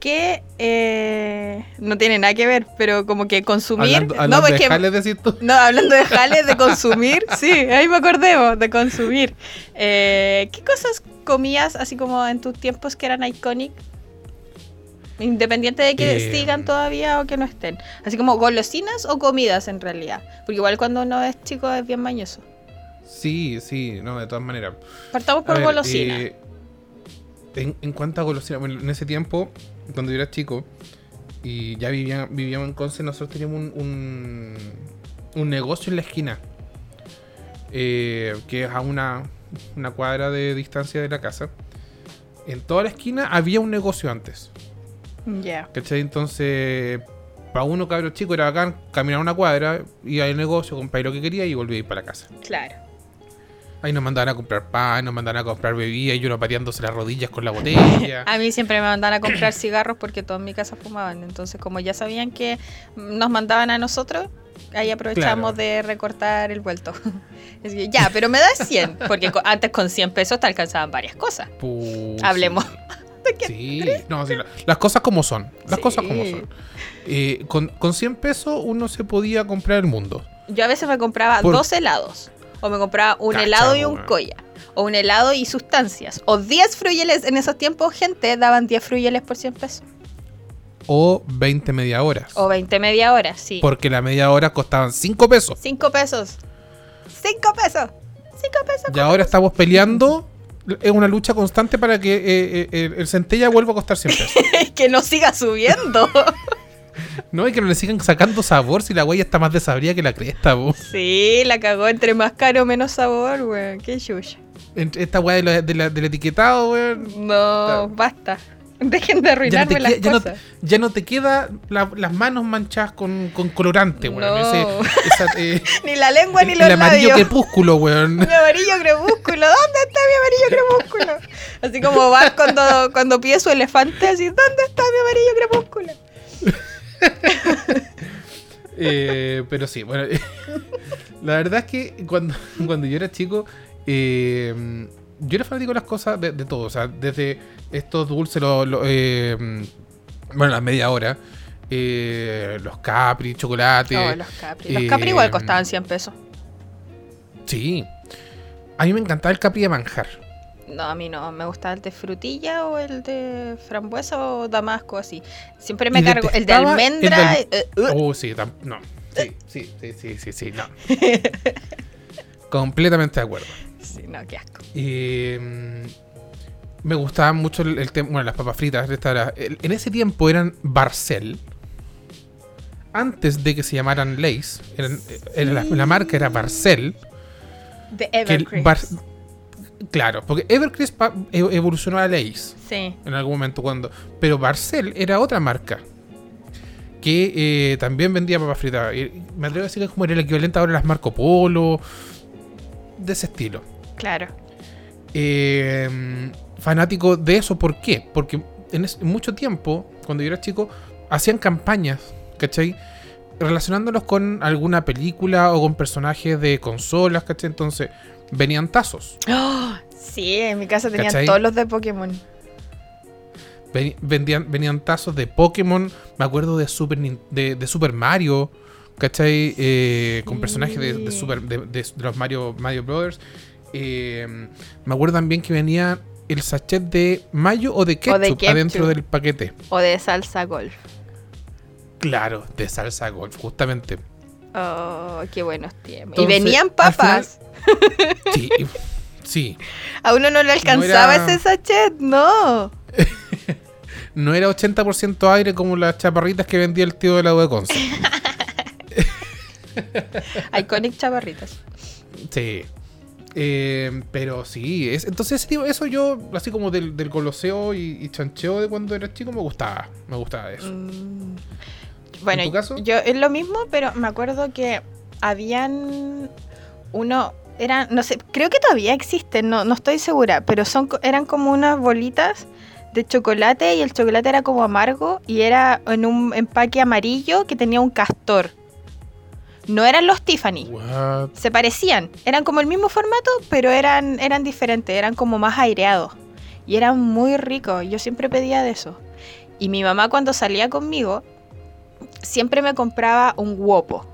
Que eh, no tiene nada que ver, pero como que consumir. Hablando, no, hablando de que- Jales, decís tú. no, hablando de jales, de consumir, *laughs* sí, ahí me acordemos, de consumir. Eh, ¿Qué cosas comías así como en tus tiempos que eran iconic? Independiente de que Eh, sigan todavía o que no estén. Así como golosinas o comidas en realidad. Porque igual cuando uno es chico es bien mañoso. Sí, sí, no, de todas maneras. Partamos por golosinas. eh, en, en cuanto a golosinas, bueno, en ese tiempo, cuando yo era chico y ya vivía, vivíamos en Conce, nosotros teníamos un, un, un negocio en la esquina. eh, que es a una, una cuadra de distancia de la casa. En toda la esquina había un negocio antes. Ya. ¿Cachai? Entonces, para uno cabro chico era bacán caminar una cuadra, iba al negocio, comprar lo que quería y volvía a ir para la casa. Claro. Ahí nos mandaban a comprar pan, nos mandaban a comprar bebida y uno pateándose las rodillas con la botella. *laughs* A mí siempre me mandaban a comprar cigarros porque todos en mi casa fumaban. Entonces, como ya sabían que nos mandaban a nosotros, ahí aprovechamos Claro. de recortar el vuelto. *laughs* Es que, ya, pero me das 100, porque antes con 100 pesos te alcanzaban varias cosas. Hablemos. Sí, sí. no, sí, la- las cosas como son. Las Sí. cosas como son. Eh, con, con 100 pesos uno se podía comprar el mundo. Yo a veces me compraba Por- dos helados. O me compraba un Cacha, helado y un colla. O un helado y sustancias. O 10 fruyeles. En esos tiempos, gente, daban 10 fruyeles por 100 pesos. O 20 media horas. O 20 media hora, sí. Porque la media hora costaban 5 pesos. 5 pesos. 5 pesos. 5 pesos. Y ahora estamos peleando. Es una lucha constante para que eh, eh, el, el centella vuelva a costar 100 pesos. que no siga subiendo. *laughs* no, y que no le sigan sacando sabor si la huella está más desabrida que la cresta, sí, la cagó entre más caro, menos sabor, weón. Qué chucha. Esta hueá de la- de la- del etiquetado, weón. No, basta. *laughs* Dejen de Ya no, arruinarme las ya, no, cosas. ya no te queda la- las manos manchadas con, con colorante, weón. No. Ese- esa, eh, *laughs* Ni la lengua ni los el amarillo labios. crepúsculo, weón. Mi amarillo crepúsculo, ¿dónde está mi amarillo crepúsculo? Así como Bart cuando, cuando pide su elefante, así, ¿dónde está mi amarillo crepúsculo? *laughs* Eh, pero sí, bueno. la verdad es que cuando, cuando yo era chico, eh, yo era fanático de las cosas de, de todo. O sea, desde estos dulces, lo- lo, eh, bueno, las media hora, eh, los capri, chocolate. Oh, los Capri. Los eh, Capri igual costaban 100 pesos. Sí. A mí me encantaba el capri de manjar. No, a mí no. Me gustaba el de frutilla o el de frambuesa o damasco, así. Siempre me cargo. El de el almendra. eh, uh, Oh, sí, no. Sí, sí, sí, sí, sí, sí, no. *laughs* Completamente de acuerdo. Sí, no, qué asco. Y, mm, me gustaba mucho el, el tema. Bueno, las papas fritas. esta en ese tiempo eran Barcel. Antes de que se llamaran Lays. eran- era la, la marca era Barcel. De Evercrisp. Bar- claro, porque Evercrisp e- evolucionó a Lays Sí. en algún momento cuando. Pero Barcel era otra marca. Que eh, también vendía papas fritas. Me atrevo a decir que es como era el equivalente ahora a las Marco Polo. De ese estilo. Claro. eh, fanático de eso. ¿Por qué? Porque en, es- en mucho tiempo, cuando yo era chico, hacían campañas, ¿cachai? Relacionándolos con alguna película o con personajes de consolas, ¿cachai? Entonces, venían tazos. ¡Oh! Sí, en mi casa tenían ¿Cachai? todos los de Pokémon. Veni- vendían, venían tazos de Pokémon, me acuerdo de Super, de, de Super Mario, ¿cachai? Eh, Con personajes de, de Super, de los Mario, Mario Brothers. Eh, me acuerdo también que venía el sachet de mayo o de ketchup, de ketchup. adentro del paquete. O de salsa golf. Claro, de salsa golf, justamente. Oh, qué buenos tiempos. Entonces, *laughs* y venían papas. Sí, sí. A uno no le alcanzaba era- ese sachet, no. *laughs* No era 80% aire como las chaparritas que vendía el tío de la de Conce. *laughs* Iconic chavarritas. Sí. Eh, pero sí, es, entonces digo, eso yo, así como del, del goloseo y, y chancheo de cuando era chico, me gustaba. Me gustaba eso. Mm. Bueno, tu caso? yo es lo mismo, pero me acuerdo que habían uno, eran, no sé, creo que todavía existen, no, no estoy segura, pero son, eran como unas bolitas de chocolate y el chocolate era como amargo y era en un empaque amarillo que tenía un castor. No eran los Tiffany. What? Se parecían, eran como el mismo formato, pero eran, eran diferentes, eran como más aireados. Y eran muy ricos, yo siempre pedía de eso. Y mi mamá cuando salía conmigo, siempre me compraba un wopo,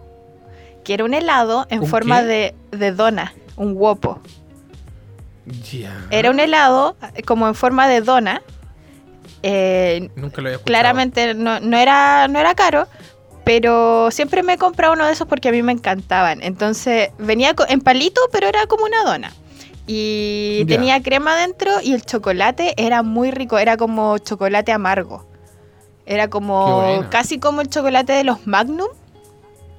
que era un helado en ¿Un forma de, de dona, un wopo. Ya. Era un helado como en forma de dona. eh, Nunca lo había escuchado. claramente no, no era, no era caro, pero siempre me compraba uno de esos porque a mí me encantaban. Entonces venía en palito, pero era como una dona. Y tenía crema dentro y el chocolate era muy rico, era como chocolate amargo. Era como casi como el chocolate de los Magnum,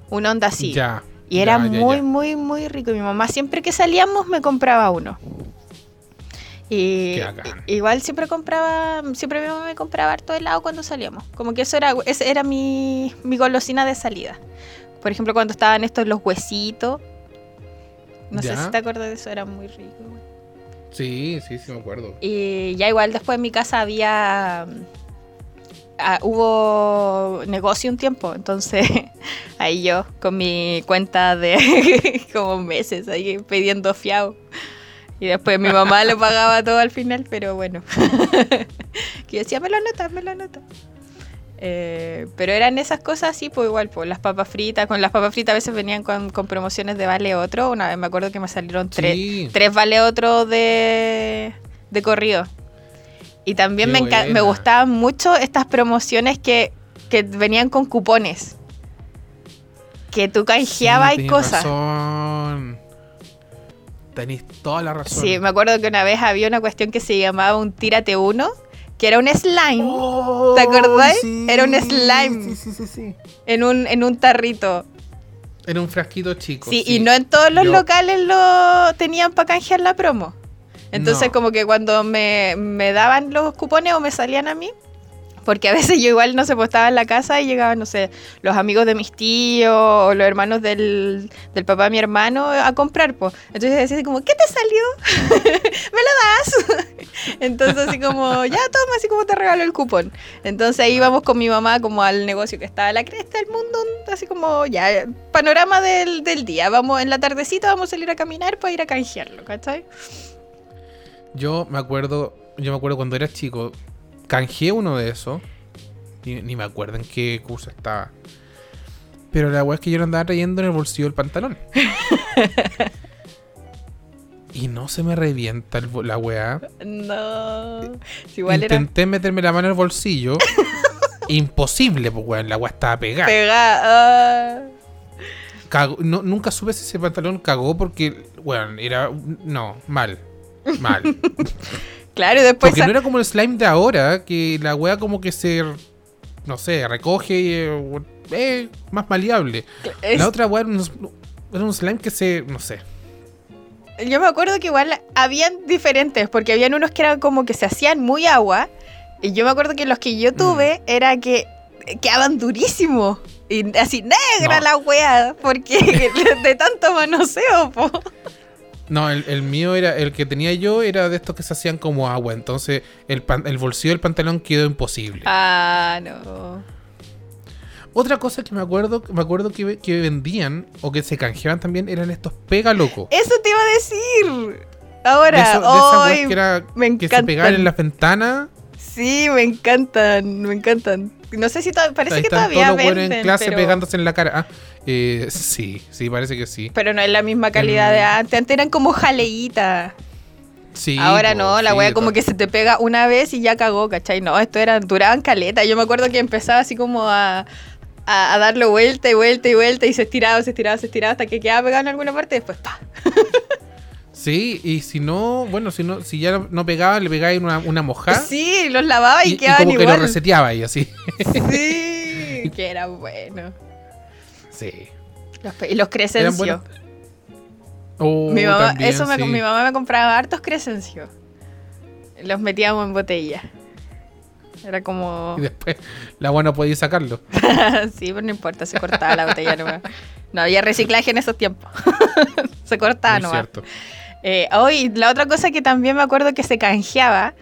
una onda así. Ya. Y era muy, muy, muy rico. Y mi mamá siempre que salíamos me compraba uno. Y igual siempre compraba, siempre mi mamá me compraba harto helado cuando salíamos. Como que eso era, ese era mi, mi golosina de salida. Por ejemplo, cuando estaban estos los huesitos. No sé si te acuerdas de eso, era muy rico. Sí, sí, sí me acuerdo. Y ya igual después en mi casa había... ah, hubo negocio un tiempo, entonces *laughs* ahí yo con mi cuenta de *laughs* como meses ahí pidiendo fiado. Y después mi mamá lo pagaba todo al final, pero bueno. *laughs* que yo decía, me lo anota, me lo anota. Eh, pero eran esas cosas así, pues igual, pues las papas fritas, con las papas fritas a veces venían con, con promociones de vale otro. Una vez me acuerdo que me salieron tres, Sí. tres vale otro de, de corrido. Y también me, me gustaban mucho estas promociones que, que venían con cupones. Que tú canjeabas Sí, y cosas. razón. Tenéis toda la razón. Sí, me acuerdo que una vez había una cuestión que se llamaba un tírate uno, que era un slime Oh, ¿Te acordás? sí. Era un slime. Sí, sí, sí, en un, en un tarrito. Era un frasquito chico. Sí, y no en todos los Yo- locales lo tenían para canjear la promo. Entonces, No. como que cuando me, me daban los cupones o me salían a mí, porque a veces yo igual no se pues, estaba en la casa y llegaban, no sé, los amigos de mis tíos o los hermanos del, del papá de mi hermano a comprar, pues. Entonces decía así como, ¿qué te salió? *laughs* ¿Me lo das? *laughs* Entonces así como, ya toma, así como te regalo el cupón. Entonces ahí íbamos con mi mamá como al negocio que estaba a la cresta del mundo, así como, ya, panorama del, del día. Vamos en la tardecita, vamos a salir a caminar para ir a canjearlo, ¿cachai? Yo me acuerdo, yo me acuerdo cuando era chico, canjeé uno de esos. Ni, ni me acuerdo en qué curso estaba. Pero la weá es que yo lo andaba trayendo en el bolsillo del pantalón. *laughs* y no se me revienta el la weá. No. Si igual era Intenté meterme la mano en el bolsillo. *laughs* Imposible, pues weón, la weá estaba pegada. pegada. Cagó- no, nunca supe si ese pantalón cagó porque, weón, era. No, mal. Mal. *laughs* Claro, y después Porque no era como el slime de ahora, que la wea como que se. No sé, recoge y. eh, eh, más maleable. es- La otra wea era un, era un slime que se. No sé. Yo me acuerdo que igual habían diferentes, porque habían unos que eran como que se hacían muy agua. Y yo me acuerdo que los que yo tuve era que quedaban durísimos. Y así negra No. la wea, porque *laughs* de tanto manoseo, po. No, el, el mío era. El que tenía yo era de estos que se hacían como agua. Entonces el, pan- el bolsillo del pantalón quedó imposible. Ah, no. Otra cosa que me acuerdo, me acuerdo que, que vendían o que se canjeaban también eran estos pega loco. Eso te iba a decir. De, Ahora, eso- de esas weas ¡ay! que, era, me que se pegaban encantan. en las ventanas. Sí, me encantan, me encantan. No sé si parece Ahí que todavía todos venden, en clase pero, pegándose en la cara. Ah, eh, sí, sí, parece que sí. pero no es la misma calidad de antes. Antes eran como jaleitas. Sí, Ahora po, no, la sí, wea como que se te pega una vez y ya cagó, ¿cachai? No, esto eran, duraban caleta. Yo me acuerdo que empezaba así como a, a, a darle vuelta y vuelta y vuelta y se estiraba, se estiraba, se estiraba hasta que quedaba pegado en alguna parte y después ¡pa! *laughs* Sí, y si no, bueno, si no, si ya no pegaba, le pegaba una, una mojada. Sí, los lavaba y, y, y quedaban como que lo reseteaba y así. *laughs* Sí, *laughs* que era bueno. Sí. Los, los Crescencio. Oh, Mi mamá, también, eso me, mi mamá me compraba hartos Crescencio. Los metíamos en botella. Era como... Y después la buena podía sacarlo. *laughs* sí, pero no importa, se cortaba la botella nomás. No había reciclaje en esos tiempos. *laughs* se cortaba Muy nomás. cierto. Eh, oh, la otra cosa que también me acuerdo que se canjeaba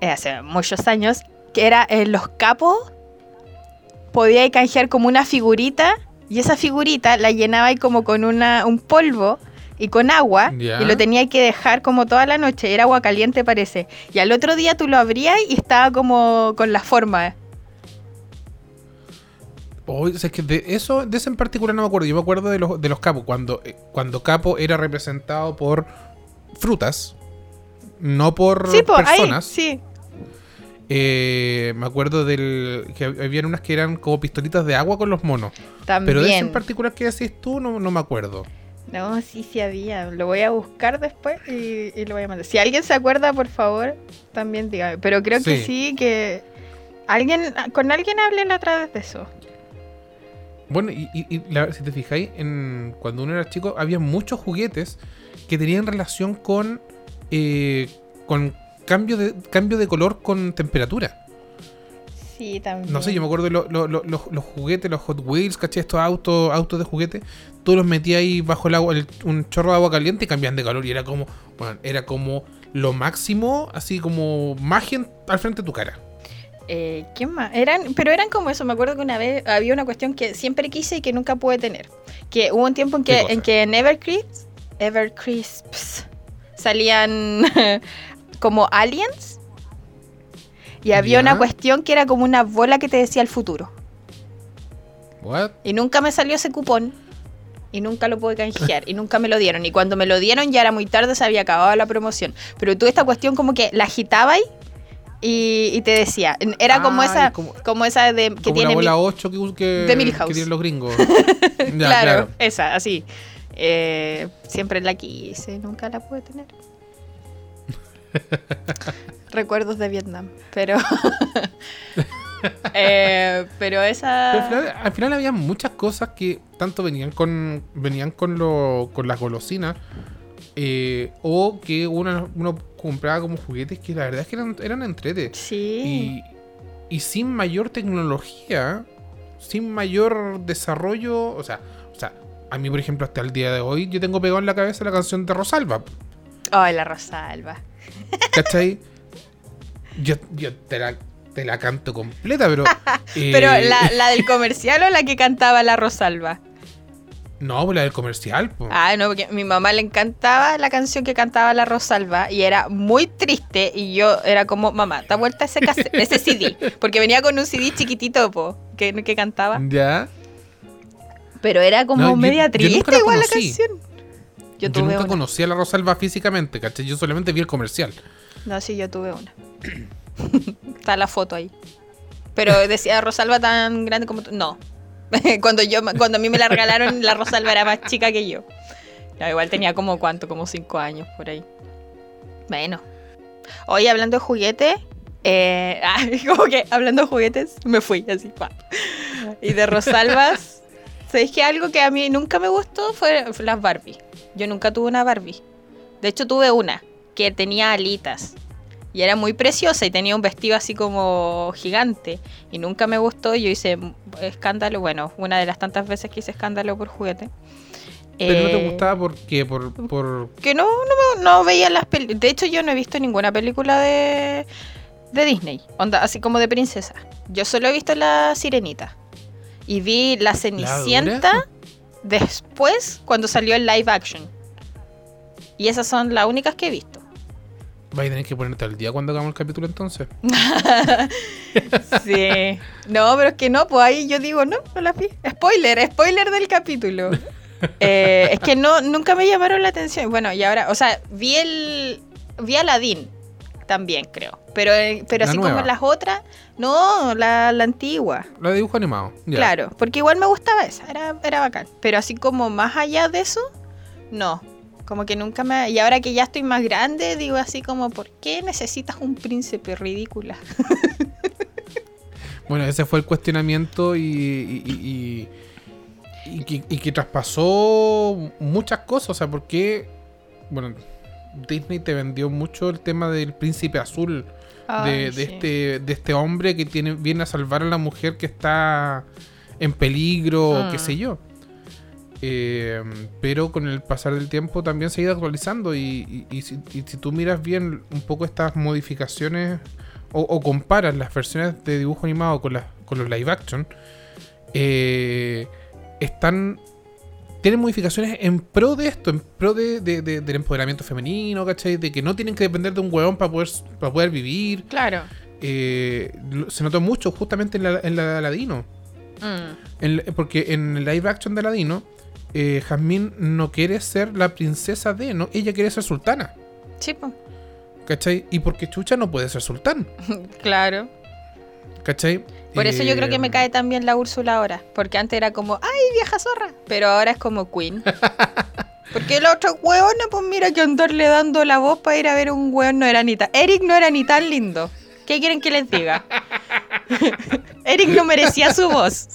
eh, hace muchos años, que era en los capos, podía canjear como una figurita y esa figurita la llenaba ahí como con una, un polvo y con agua y lo tenía que dejar como toda la noche, era agua caliente parece. Y al otro día tú lo abrías y estaba como con la forma. Oh, es que de eso, de ese en particular no me acuerdo. Yo me acuerdo de los, de los capos. Cuando, eh, cuando capo era representado por frutas, no por Sí, ahí, personas. sí. Eh, me acuerdo del que hab- habían unas que eran como pistolitas de agua con los monos. También. Pero de ese en particular que decís tú, no, no me acuerdo. No, sí, sí había. Lo voy a buscar después y, y lo voy a mandar. Si alguien se acuerda, por favor, también dígame. Pero creo que Sí. sí, que alguien con alguien hablen a través de eso. Bueno, y, y- y la- si te fijáis, en, cuando uno era chico, había muchos juguetes que tenían relación con, eh, con cambio, de, cambio de color con temperatura. Sí, también. No sé, yo me acuerdo de lo- lo- lo- los, los juguetes, los Hot Wheels, ¿cachai? Estos autos, autos de juguete. Tú los metías ahí bajo el agua, el- un chorro de agua caliente y cambiaban de calor. Y era como, bueno, era como lo máximo, así como magia al frente de tu cara. Eh, ¿Qué más? Eran, pero eran como eso. Me acuerdo que una vez había una cuestión que siempre quise y que nunca pude tener. Que hubo un tiempo en ¿Qué que, en que en Evercrisps, Evercrisps salían *laughs* como aliens. Y había una cuestión que era como una bola que te decía el futuro. What? Y nunca me salió ese cupón. Y nunca lo pude canjear. y nunca me lo dieron. Y cuando me lo dieron ya era muy tarde, se había acabado la promoción. Pero tú esta cuestión como que la agitabas y, y te decía. Era como Ay, esa como- como, esa de que como tiene la bola mil- 8 que, que, de que tienen los gringos. *laughs* Ya, claro, esa, así. Eh, siempre la quise, nunca la pude tener. *laughs* Recuerdos de Vietnam, pero. *laughs* Eh, pero esa. Pero al, final, al final había muchas cosas que tanto venían con venían con, lo, con las golosinas eh, o que uno, uno compraba como juguetes que la verdad es que eran, eran entrete. Sí. Y, y sin mayor tecnología, sin mayor desarrollo, o sea, o sea, a mí por ejemplo hasta el día de hoy yo tengo pegado en la cabeza la canción de Rosalba, Ay, la Rosalba. ¿Cachai? yo, yo te la, te la canto completa, pero... *laughs* eh, Pero la, la del *laughs* comercial o la que cantaba la Rosalba. No, pues la del comercial, po. Ah, no, porque a mi mamá le encantaba la canción que cantaba la Rosalba y era muy triste y yo era como, mamá, da vuelta ese, cassette- *laughs* ese CD, porque venía con un CD chiquitito, po, que, que cantaba. Ya. Pero era como No, media yo triste igual la canción. Yo Yo, tuve nunca una. conocí a la Rosalba físicamente, ¿cachai? Yo solamente vi el comercial. No, sí, yo tuve una. *laughs* Está la foto ahí. Pero decía Rosalba tan grande como tú. No. *laughs* cuando yo cuando a mí me la regalaron, la Rosalba era más chica que yo. Ya, igual tenía como cuánto, como cinco años por ahí. Bueno. Hoy hablando de juguetes. Eh, *laughs* ah, como que hablando de juguetes, me fui así. pa. Y de Rosalbas. ¿Sabéis que algo que a mí nunca me gustó fue, fue las Barbie? Yo nunca tuve una Barbie. De hecho, tuve una que tenía alitas. Y era muy preciosa y tenía un vestido así como gigante. Y nunca me gustó. Yo hice escándalo, bueno, una de las tantas veces que hice escándalo por juguete. Pero no te Eh, gustaba porque por, por Que no, no veía las películas. De hecho, yo no he visto ninguna película de, de Disney. Onda, así como de princesa. Yo solo he visto La Sirenita. Y vi La Cenicienta después cuando salió el live action. Y esas son las únicas que he visto. Vas a tener que ponerte al día cuando hagamos el capítulo entonces. *laughs* Sí. No, pero es que no, pues ahí yo digo, no, no las vi. Spoiler, spoiler del capítulo. *laughs* Eh, es que no, nunca me llamaron la atención. Bueno, y ahora, o sea, vi el. Vi Aladdin también, creo. Pero, eh, pero La así nueva. como las otras, no, la, la antigua. La de dibujo animado. ya. Claro, porque igual me gustaba esa, era, era bacán. Pero así como más allá de eso, no. Como que nunca me... Y ahora que ya estoy más grande, digo así como, ¿por qué necesitas un príncipe ridícula? *laughs* Bueno, ese fue el cuestionamiento y, y, y- y- y que, y que traspasó muchas cosas. O sea, porque, bueno, Disney te vendió mucho el tema del príncipe azul. Ay, de, de sí. este, de este hombre que tiene, viene a salvar a la mujer que está en peligro, Mm. qué sé yo. Eh, pero con el pasar del tiempo también se ha ido actualizando y, y- y si, y si tú miras bien un poco estas modificaciones o, o comparas las versiones de dibujo animado con, las con los live action, eh, están... Tienen modificaciones en pro de esto, en pro de, de- de- del empoderamiento femenino, ¿cachai? De que no tienen que depender de un huevón para poder, para poder vivir. Claro. Eh, se notó mucho justamente en la, en la de Aladino. Mm. En porque en el live action de Aladino, eh, Jasmine no quiere ser la princesa de, no, ella quiere ser sultana. Sí, po. ¿Cachai? Y porque Chucha no puede ser sultán. *laughs* claro. ¿Cachai? Por eso yo creo que me Eh, cae también la Úrsula ahora. Porque antes era como, ¡ay, vieja zorra! Pero ahora es como Queen. *laughs* Porque la otra hueona, pues mira que andarle dando la voz para ir a ver un hueón no era ni tan... Eric no era ni tan lindo. ¿Qué quieren que les diga? *laughs* Eric no merecía su voz.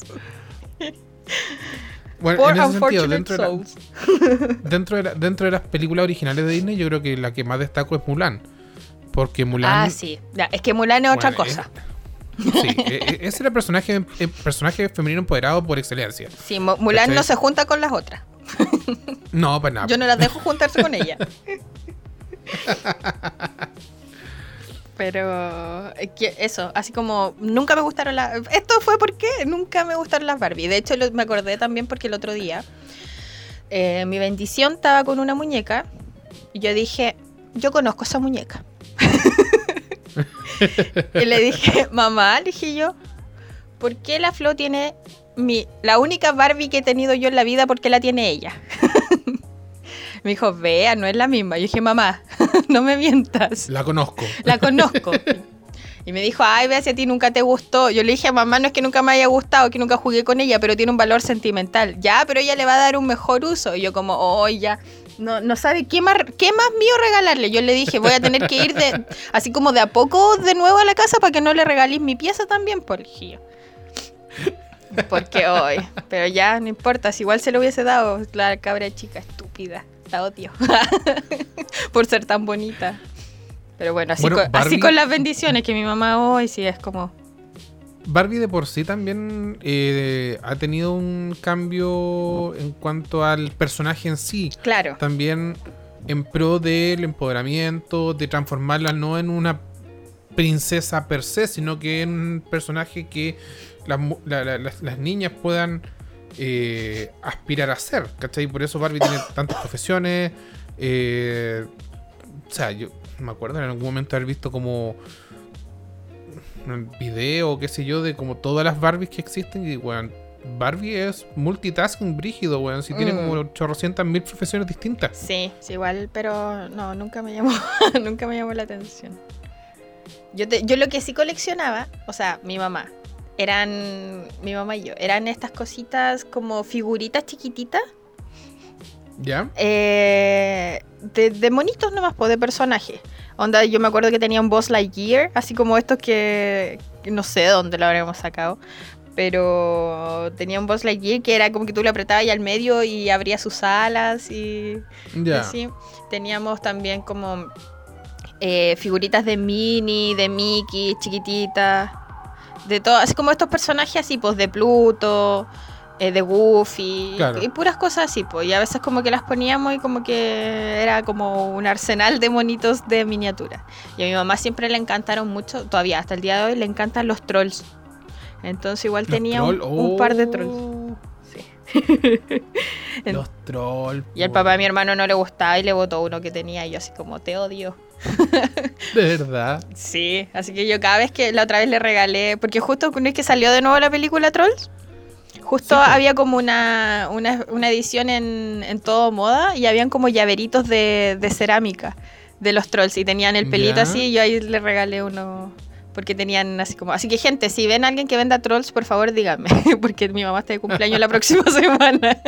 Bueno, Poor en ese sentido, dentro de, la- *laughs* dentro, de la- dentro de las películas originales de Disney, yo creo que la que más destaco es Mulan. Porque Mulan. Ah, sí. Ya, es que Mulan es otra cosa. Sí, e- e- ese era el personaje, el personaje femenino empoderado por excelencia. Sí, Mu- Mulan no se junta con las otras. *laughs* No, para nada. Yo no las dejo juntarse con ella. *laughs* Pero eh, eso, así como nunca me gustaron las... Esto fue porque nunca me gustaron las Barbie. De hecho, me acordé también porque el otro día eh, mi bendición estaba con una muñeca y yo dije, yo conozco esa muñeca. *laughs* *laughs* y le dije, mamá, le dije yo, ¿por qué la Flo tiene mi, la única Barbie que he tenido yo en la vida? ¿Por qué la tiene ella? *laughs* Me dijo, vea, no es la misma. Yo dije, mamá, *laughs* no me mientas. La conozco. La conozco. Y me dijo, ay, vea si a ti nunca te gustó. Yo le dije, mamá, no es que nunca me haya gustado, que nunca jugué con ella, pero tiene un valor sentimental. Ya, pero ella le va a dar un mejor uso. Y yo como, oh, ya. No, no sabe qué más, qué más mío regalarle. Yo le dije, voy a tener que ir de, *laughs* así como de a poco de nuevo a la casa para que no le regalís mi pieza también, por dije yo. Porque hoy. Pero ya, no importa. Si igual se lo hubiese dado la cabra chica estúpida. La odio. *laughs* por ser tan bonita. Pero bueno, así, Bueno, con, así con las bendiciones que mi mamá hoy sí es como. Barbie de por sí también eh, ha tenido un cambio en cuanto al personaje en sí. Claro. También en pro del empoderamiento, de transformarla no en una princesa per se, sino que en un personaje que las, mu- la- la- las, las niñas puedan eh, aspirar a ser, ¿cachai? Por eso Barbie tiene tantas profesiones. eh, o sea, yo me acuerdo en algún momento haber visto como video, qué sé yo, de como todas las Barbies que existen. Y, weón, Barbie es multitasking brígido, weón. Si tiene Mm. como 800 mil profesiones distintas. Sí, sí, igual, pero no, nunca me llamó, *laughs* nunca me llamó la atención. Yo, te- yo lo que sí coleccionaba, o sea, mi mamá, eran, mi mamá y yo, eran estas cositas como figuritas chiquititas, ¿Ya? eh, de, de monitos nomás, pues, de personajes. Onda, yo me acuerdo que tenía un Boss Lightyear, así como estos que, que no sé de dónde lo habremos sacado. Pero tenía un Boss Lightyear que era como que tú le apretabas ahí al medio y abría sus alas y... Ya. Sí, teníamos también como eh, figuritas de Minnie, de Mickey, chiquititas, de todo, así como estos personajes así, pues de Pluto, eh, de Goofy, Claro. y puras cosas así, pues, y a veces como que las poníamos y como que era como un arsenal de monitos de miniatura. Y a mi mamá siempre le encantaron mucho, todavía hasta el día de hoy le encantan los trolls. Entonces igual Los tenía un, par de oh, trolls. Sí. *laughs* En- Los trolls. y al papá de mi hermano no le gustaba y le botó uno que tenía y yo así como te odio. De verdad. *laughs* Sí, así que yo cada vez que la otra vez le regalé, porque justo una vez que salió de nuevo la película Trolls, justo Sí, había como una, una, una edición en, en todo moda y habían como llaveritos de, de cerámica de los trolls y tenían el pelito así y yo ahí le regalé uno. Porque tenían así como... Así que gente, si ven a alguien que venda trolls, por favor díganme. *laughs* Porque mi mamá está de cumpleaños la próxima *laughs* semana. *laughs*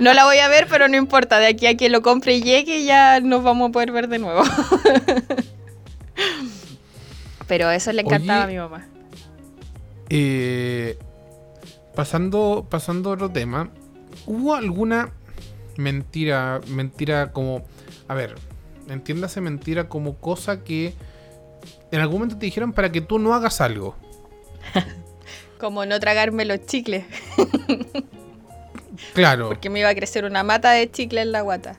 No la voy a ver, pero no importa. De aquí a que lo compre y llegue ya nos vamos a poder ver de nuevo. Pero eso le encantaba Oye. a mi mamá. Eh, pasando, pasando a otro tema. ¿Hubo alguna mentira, mentira como... A ver, entiéndase mentira como cosa que en algún momento te dijeron para que tú no hagas algo. *laughs* Como no tragarme los chicles. *laughs* Claro. Porque me iba a crecer una mata de chicle en la guata.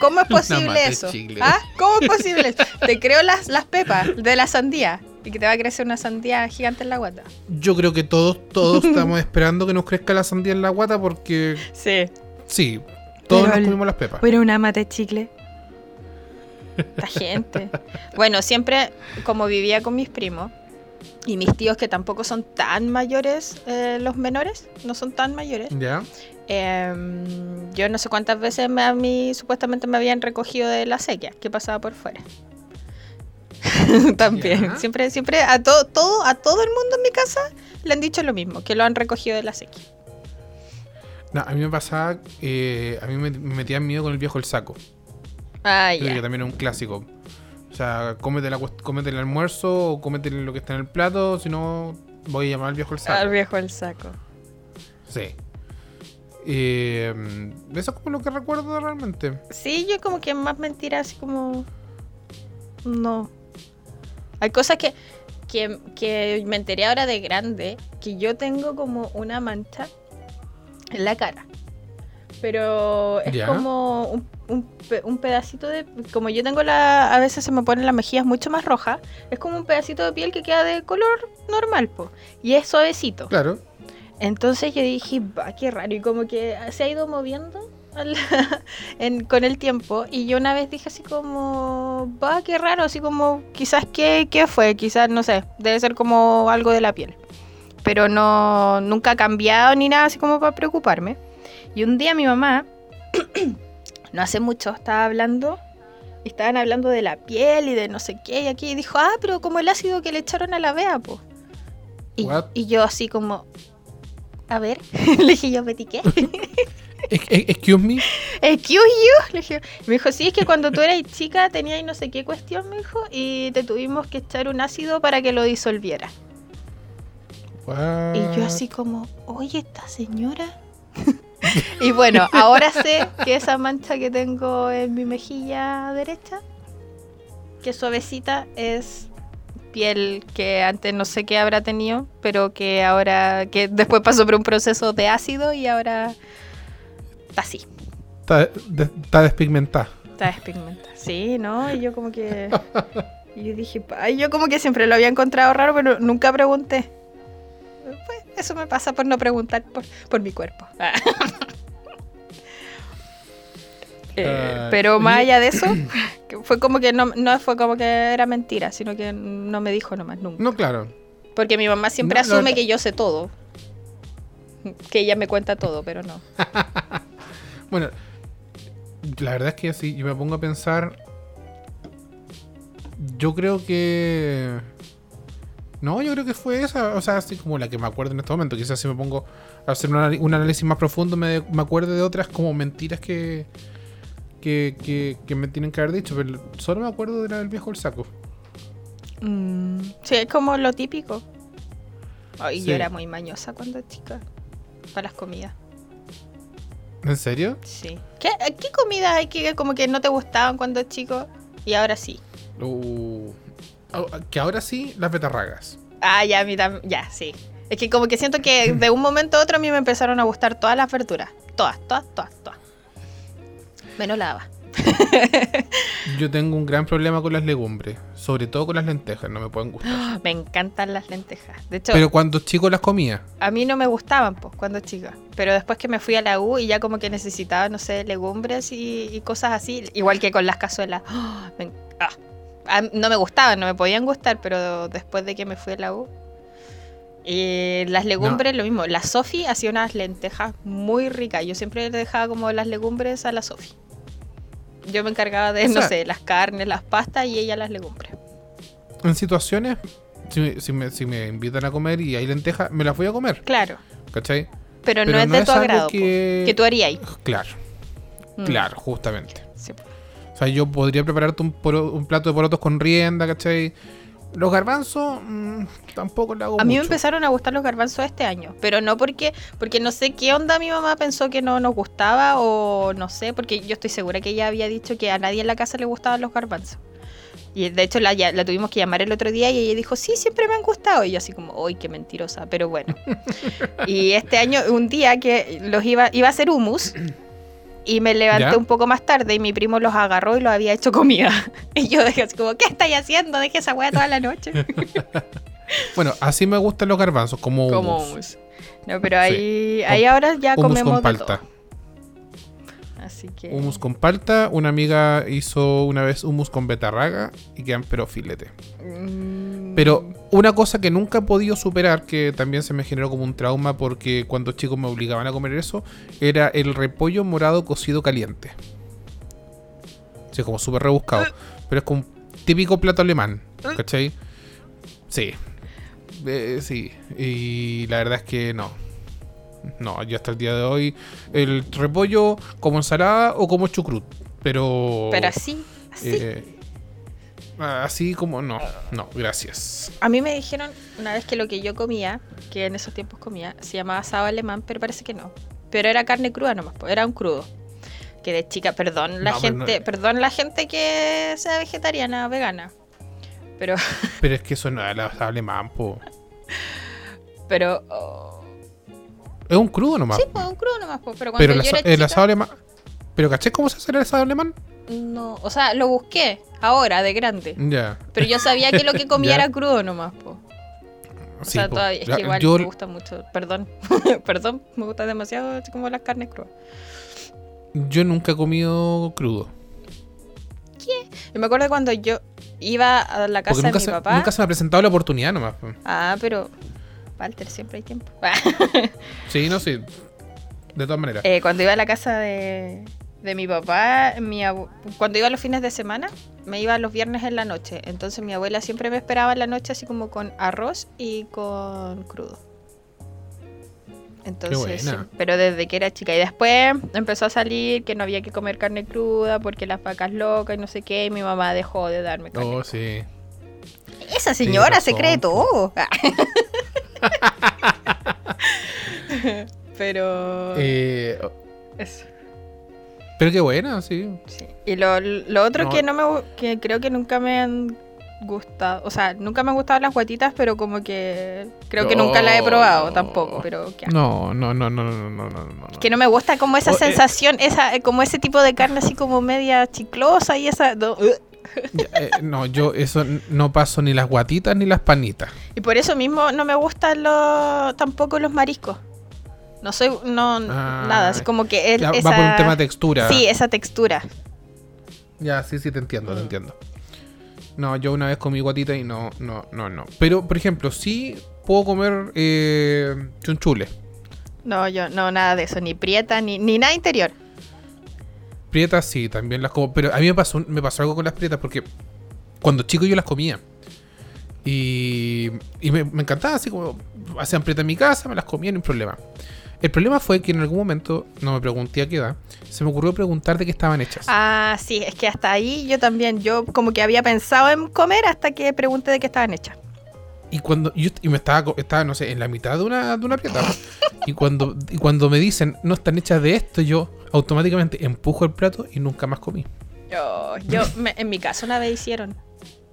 ¿Cómo es *laughs* posible eso? ¿Ah? ¿Cómo es posible eso? Te creo las, las pepas de la sandía. Y que te va a crecer una sandía gigante en la guata. Yo creo que todos, todos estamos *laughs* esperando que nos crezca la sandía en la guata porque Sí. sí, todos Pero nos el- comimos las pepas. Era una mata de chicle. Esta gente. Bueno, siempre, como vivía con mis primos y mis tíos, que tampoco son tan mayores, eh, los menores, no son tan mayores. ¿Ya? em, yo no sé cuántas veces me- a mí supuestamente me habían recogido de la sequía que pasaba por fuera. *laughs* También, Ya. siempre, siempre a todo, todo, a todo el mundo en mi casa le han dicho lo mismo, que lo han recogido de la sequía. No, a mí me pasaba, eh, a mí me, me metían miedo con el viejo el saco. Ah, Creo que también es un clásico. O sea, cómete, la, cómete el almuerzo o cómete lo que está en el plato, si no voy a llamar al viejo el saco. Al viejo el saco. Sí. Eh, eso es como lo que recuerdo realmente. Sí, yo como que más mentiras, así como. No. Hay cosas que, que, que me enteré ahora de grande que yo tengo como una mancha en la cara. Pero es Ya. como un, un un pedacito de... Como yo tengo la... A veces se me ponen las mejillas mucho más rojas. Es como un pedacito de piel que queda de color normal, po. Y es suavecito. Claro. Entonces yo dije, va, qué raro. Y como que se ha ido moviendo *laughs* en- con el tiempo. Y yo una vez dije así como, va, qué raro. Así como, quizás, ¿qué, qué fue? Quizás, no sé, debe ser como algo de la piel. Pero no, nunca ha cambiado ni nada así como para preocuparme. Y un día mi mamá, *clears throat* no hace mucho, estaba hablando. Estaban hablando de la piel y de no sé qué. Y aquí dijo, ah, pero como el ácido que le echaron a la vea, pues. Y, y yo así como, a ver, *laughs* le dije yo, Betty, ¿qué? *laughs* Ex- ex- Excuse me. Excuse you. Le dije, me dijo, sí, es que cuando tú eras chica tenías no sé qué cuestión, me dijo, y te tuvimos que echar un ácido para que lo disolviera. Y yo así como, oye, esta señora. *laughs* y bueno, ahora sé que esa mancha que tengo en mi mejilla derecha, que suavecita, es piel que antes no sé qué habrá tenido, pero que ahora, que después pasó por un proceso de ácido y ahora está así. Está, de- está despigmentada. Está despigmentada. Sí, ¿no? Y yo como que... Y yo dije, ay, yo como que siempre lo había encontrado raro, pero nunca pregunté. Pues eso me pasa por no preguntar por, por mi cuerpo. *laughs* Eh, Ah, pero más allá de eso, *clears throat* fue como que no, no fue como que era mentira, sino que no me dijo nomás nunca. No, claro. Porque mi mamá siempre No, asume que yo sé todo. Que ella me cuenta todo, pero no. *laughs* Bueno, la verdad es que si yo me pongo a pensar, yo creo que... No, yo creo que fue esa, o sea, así como la que me acuerdo en este momento. Quizás si me pongo a hacer un, análisis más profundo, me, me acuerdo de otras como mentiras que, que, que, que me tienen que haber dicho, pero solo me acuerdo de la del viejo el saco. Mm, sí, es como lo típico. Ay, Sí. yo era muy mañosa cuando chica. Para las comidas. ¿En serio? Sí. ¿Qué, qué comidas hay que como que no te gustaban cuando chico y ahora sí? Uh, oh, que ahora sí, las betarragas. Ah, ya, a mí también. Ya, sí. Es que como que siento que de un momento a otro a mí me empezaron a gustar todas las verduras. Todas, todas, todas, todas. Menos la haba. *laughs* Yo tengo un gran problema con las legumbres, sobre todo con las lentejas, no me pueden gustar. *gasps* Me encantan las lentejas. De hecho, Pero cuando chico las comía. a mí no me gustaban pues, cuando chica. Pero después que me fui a la U y ya como que necesitaba, no sé, legumbres y, y cosas así. Igual que con las cazuelas. *gasps* ¡Ah! Me no me gustaban, no me podían gustar, pero después de que me fui a la U. Y las legumbres, lo mismo. La Sofi hacía unas lentejas muy ricas. Yo siempre le dejaba como las legumbres a la Sofi. Yo me encargaba de, O no sé, las carnes, las pastas y ella las legumbres. En situaciones, si, me- si me, si me invitan a comer y hay lentejas, me las voy a comer, Claro, ¿cachai? pero, no Pero es no de es tu algo agrado. que- Que... tú harías ahí. Claro, claro, justamente. Sí. O sea, yo podría prepararte un, poro- un plato de porotos con rienda, ¿cachai? Los garbanzos, mm, tampoco le hago A mí me empezaron a gustar los garbanzos este año, pero no porque porque no sé qué onda mi mamá pensó que no nos gustaba o no sé, porque yo estoy segura que ella había dicho que a nadie en la casa le gustaban los garbanzos. Y de hecho la, ya- la tuvimos que llamar el otro día y ella dijo, sí, siempre me han gustado. Y yo así como, uy, qué mentirosa, pero bueno. *laughs* y este año, un día que los iba, iba a hacer hummus y me levanté ¿Ya? un poco más tarde y mi primo los agarró y los había hecho comida. *laughs* y yo dije así como, ¿qué estáis haciendo? Deje esa weá toda la noche. *laughs* Bueno, así me gustan los garbanzos, como, como hummus. hummus. No, pero ahí, ahí ahora ya Hummus comemos con de palta. todo. Así que Hummus con palta. Una amiga hizo una vez hummus con betarraga y quedan pero filete. mm, Pero una cosa que nunca he podido superar, que también se me generó como un trauma porque cuando chicos me obligaban a comer eso, era el repollo morado cocido caliente. Sí, como súper rebuscado. Pero es como un típico plato alemán, ¿cachai? Sí. Eh, sí. Y la verdad es que no. No, yo hasta el día de hoy el repollo como ensalada o como chucrut. Pero... pero así, así. eh, así como no, no, gracias. A mí me dijeron una vez que lo que yo comía, que en esos tiempos comía, se llamaba asado alemán, pero parece que no. Pero era carne cruda nomás, era un crudo. Que de chica, perdón la No, gente, no- perdón la gente que sea vegetariana, vegana. Pero, Pero es que eso no el asado alemán, po. *laughs* pero. oh, Es un crudo nomás. Sí, pues un crudo nomás, po, pero cuando pero yo asa- era el chica, asado alemán. ¿Pero caché cómo se hace el asado alemán? No, o sea, lo busqué ahora, de grande. Ya. Pero yo sabía que lo que *laughs* comía era crudo nomás, po. O Sí, sea, po. todavía, es que igual yo- me gusta mucho. Perdón, *laughs* perdón, me gusta demasiado como las carnes crudas. Yo nunca he comido crudo. Y me acuerdo cuando yo iba a la casa de mi se, papá. nunca se me ha presentado la oportunidad nomás. po. Ah, pero. Walter, siempre hay tiempo. *laughs* Sí, no sé. De todas maneras. Eh, cuando iba a la casa de, de mi papá, mi cuando iba los fines de semana, me iba los viernes en la noche. Entonces mi abuela siempre me esperaba en la noche así como con arroz y con crudo. Entonces, sí, pero desde que era chica. Y después empezó a salir que no había que comer carne cruda porque las vacas locas y no sé qué. Y mi mamá dejó de darme carne. Oh, sí. Esa señora se razón, cree todo. *laughs* *laughs* pero... Eh, eso. pero qué buena, sí. Sí. Y lo, lo otro No. que no me que creo que nunca me han gustado, o sea, nunca me han gustado las guatitas, pero como que creo que nunca las he probado tampoco, pero qué. No, no, no, no, no, no, no, no. Que no me gusta como esa Oh, eh. sensación, esa eh, como ese tipo de carne así como media chiclosa y esa no, uh. Eh, no, yo eso no paso ni las guatitas ni las panitas. y por eso mismo no me gustan los tampoco los mariscos. No soy no Ah, nada, así como que es Ya, esa Va por un tema de textura. Sí, esa textura. Ya, sí, sí, te entiendo, te entiendo. No, yo una vez comí guatita y no, no, no, no. Pero, por ejemplo, sí puedo comer eh, chunchule. No, yo no nada de eso, ni prieta ni ni nada interior. Prietas sí, también las como. Pero a mí me pasó, me pasó algo con las prietas porque cuando chico yo las comía. Y, y me, me encantaba, así como hacían prietas en mi casa, me las comía, no hay problema. El problema fue que en algún momento, no me pregunté a qué edad, se me ocurrió preguntar de qué estaban hechas. Ah, sí, es que hasta ahí yo también, yo como que había pensado en comer hasta que pregunté de qué estaban hechas. Y cuando yo y me estaba, estaba, no sé, en la mitad de una, de una prieta. y cuando, y cuando me dicen no están hechas de esto, yo automáticamente empujo el plato y nunca más comí. Yo, yo *laughs* me- en mi casa una vez hicieron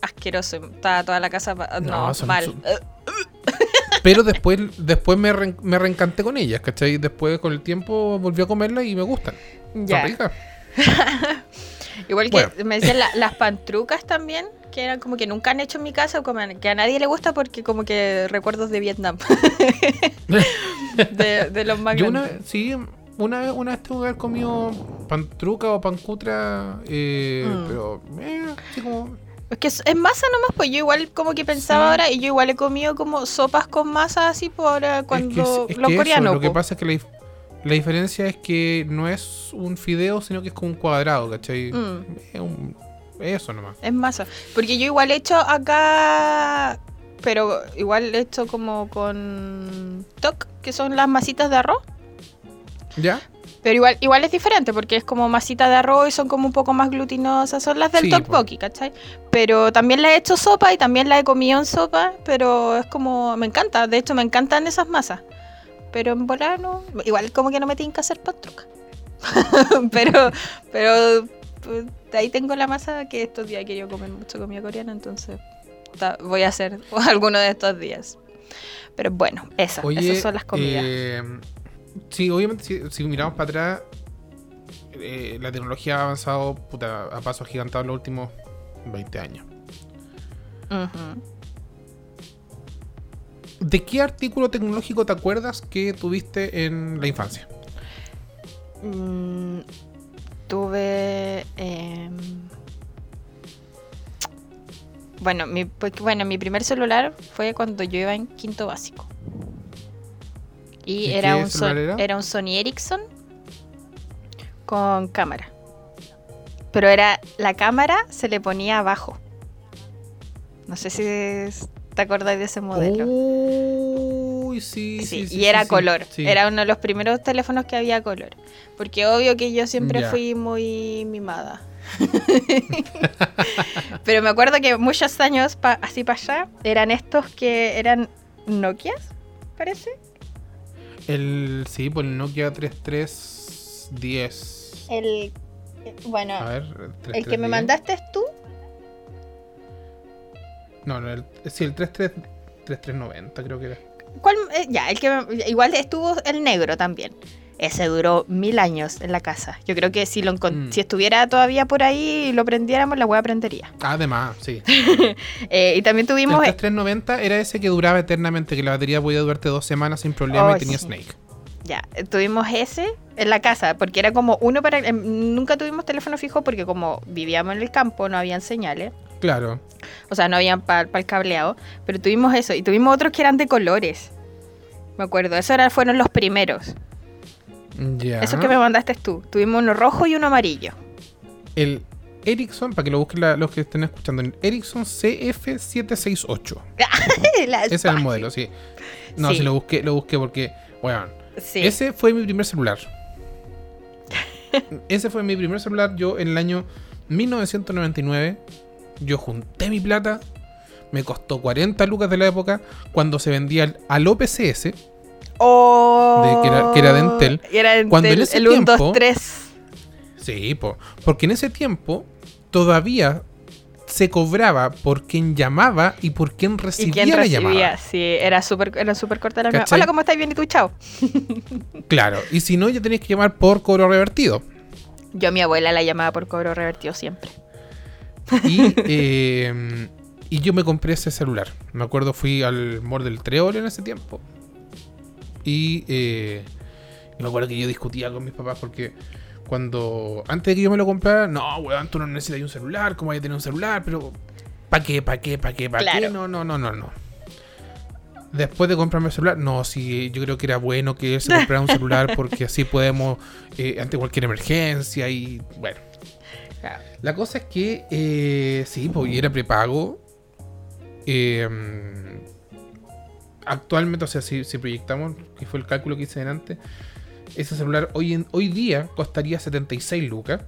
asqueroso, estaba toda la casa no, No, son- mal. son- Pero después, después me, me reencanté con ellas, ¿cachai? Después con el tiempo volví a comerlas y me gustan. Son ya. ricas. *laughs* Igual que Bueno. me decían la- *laughs* las pantrucas también, que eran como que nunca han hecho en mi casa, como que a nadie le gusta porque como que recuerdos de Vietnam. de, de los más Yo una sí, una vez, una vez tengo que haber comido pantruca o pancutra, eh, Mm. pero eh, así como... Es que es, es masa nomás, pues yo igual como que pensaba Sí. ahora y yo igual he comido como sopas con masa así por ahora es cuando que es- es los coreanos. lo que pasa es que la, la diferencia es que no es un fideo, sino que es como un cuadrado, ¿cachai? Mm. Es un- eso nomás. Es masa. Porque yo igual he hecho acá, pero igual he hecho como con toc, que son las masitas de arroz. ¿Ya? Pero igual, igual es diferente porque es como masita de arroz y son como un poco más glutinosas. Son las del Sí, tteokbokki, ¿cachai? Pero también las he hecho sopa y también las he comido en sopa. Pero es como, me encanta. De hecho, me encantan esas masas. Pero en volar no. Igual como que no me tienen que hacer pantruca. *laughs* pero, pero pues, de ahí tengo la masa que estos días he querido comer mucho comida coreana. Entonces voy a hacer *laughs* alguno de estos días. Pero bueno, Oye, esas son las comidas. eh, sí, obviamente, si, si miramos para atrás, eh, la tecnología ha avanzado puta, a pasos gigantados en los últimos 20 años. Ujú. ¿De qué artículo tecnológico te acuerdas que tuviste en la infancia? Mm, tuve. em, bueno, mi, bueno, mi primer celular fue cuando yo iba en quinto básico. Y, ¿Y era, un Son- era? un Sony Ericsson con cámara. Pero era la cámara se le ponía abajo. No sé si es- te acordáis de ese modelo. Uy, sí, Sí, sí, sí, y era color. Era uno de los primeros teléfonos que había color. Porque obvio que yo siempre fui muy mimada. *laughs* *laughs* Pero me acuerdo que muchos años pa- así para allá eran estos que eran Nokias, parece. El, sí, por el Nokia 3310. El bueno, A ver, el que me 3310. mandaste tú. No, no, el, sí, el 33 3390 creo que era. ¿Cuál? eh, ya, el que me- igual estuvo el negro también. Ese duró mil años en la casa. Yo creo que si lo Mm. si estuviera todavía por ahí y lo prendiéramos, la hueá prendería. *laughs* Además, sí. Eh, y también El tuvimos. 3390 era ese que duraba eternamente, que la batería podía durarte dos semanas sin problema Oh, y tenía sí. Snake. Ya, eh, tuvimos ese en la casa, porque era como uno para... em, nunca tuvimos teléfono fijo porque como vivíamos en el campo no habían señales. Claro. O sea, no habían para el cableado. Pero tuvimos eso. Y tuvimos otros que eran de colores. Me acuerdo. Esos eran, fueron los primeros. Ya. Esos que me mandaste tú. Tuvimos uno rojo y uno amarillo. El Ericsson, para que lo busquen la- los que estén escuchando, el Ericsson CF768. La *laughs* Ese es el modelo, sí. No, Sí. sí, lo busqué, lo busqué porque, bueno, Sí. ese fue mi primer celular. *laughs* ese fue mi primer celular. Yo en el año 1999, yo junté mi plata. Me costó 40 lucas de la época cuando se vendía el, al OPCS. Oh, de- que era- que era de Entel. Y era Entel, Cuando en ese el 1, tiempo- 2, 3. Sí, po, porque en ese tiempo todavía se cobraba por quien llamaba y por quien ¿Y recibía quién la recibía? llamada. Sí, era súper era súper corta la llamada. Hola, ¿cómo estás? Bien, ¿y tú? Chao. *laughs* Claro, y si no, ya tenías que llamar por cobro revertido. Yo a mi abuela la llamaba por cobro revertido siempre. Y, *laughs* eh, y yo me compré ese celular. Me acuerdo, fui al mall del Treol en ese tiempo. Y, eh, y me acuerdo que yo discutía con mis papás porque cuando antes de que yo me lo comprara, no, weón, tú no necesitas un celular, ¿cómo hay que tener un celular? Pero, ¿para qué? ¿Para qué? ¿Para qué? ¿Para qué? No, no, no, no, no. Después de comprarme el celular, no, sí, yo creo que era bueno que él se comprara un celular *laughs* porque así podemos, eh, ante cualquier emergencia y bueno. La cosa es que, eh, sí, pues era prepago. Eh, actualmente, o sea, si, si proyectamos, que fue el cálculo que hice antes, ese celular hoy, en, hoy día costaría 76 lucas.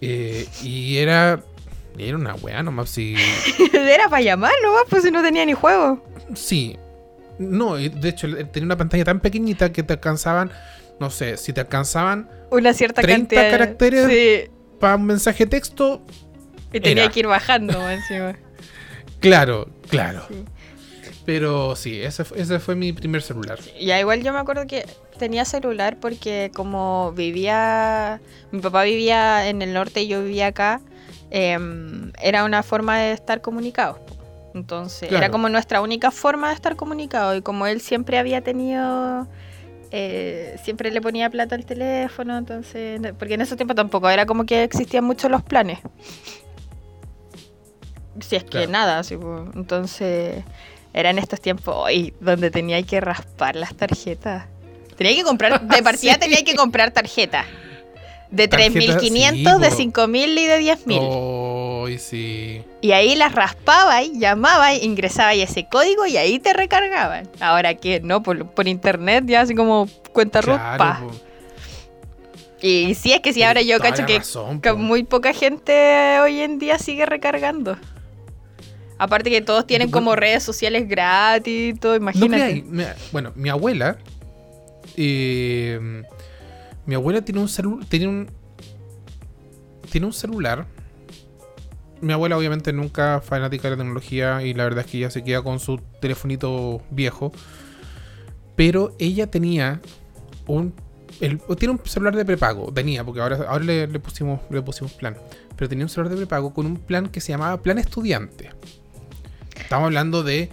Eh, y era, era una weá nomás, si, *laughs* era para llamar nomás, pues si no tenía ni juego. sí. No, de hecho, tenía una pantalla tan pequeñita que te alcanzaban, no sé, si te alcanzaban Una cierta 30 cantidad. de- caracteres. Sí. para un mensaje texto, Y tenía Era. que ir bajando *laughs* encima. claro, claro. Sí. Pero sí, ese, ese fue mi primer celular. Ya igual yo me acuerdo que tenía celular porque como vivía, mi papá vivía en el norte y yo vivía acá, em, era una forma de estar comunicados. Entonces era como nuestra única forma de estar comunicados y como él siempre había tenido, eh, siempre le ponía plata al teléfono, entonces, porque en ese tiempo tampoco era como que existían muchos los planes. Si es que Claro. nada, así, po. entonces eran estos tiempos hoy donde tenía que raspar las tarjetas. Tenía que comprar, de *laughs* partida Sí. tenía que comprar tarjetas. De Tarjetas, 3.500, sí, de po. 5.000 y de 10.000. Ay, sí. Y ahí las raspaba y llamaba, ingresaba y ese código y ahí te recargaban. Ahora que no, por, por internet ya así como cuenta Claro. Y sí, es que sí, ahora yo cacho que, razón, muy poca gente hoy en día sigue recargando. Aparte que todos tienen como redes sociales gratis y todo, imagínate. bueno, mi abuela. eh, mi abuela tiene un celular. Tiene un. Tiene un celular. Mi abuela, obviamente, nunca fanática de la tecnología. Y la verdad es que ella se queda con su telefonito viejo. Pero ella tenía un. el- tiene un celular de prepago. Tenía, porque ahora, ahora le, le pusimos, le pusimos plan. Pero tenía un celular de prepago con un plan que se llamaba Plan Estudiante. Estamos hablando de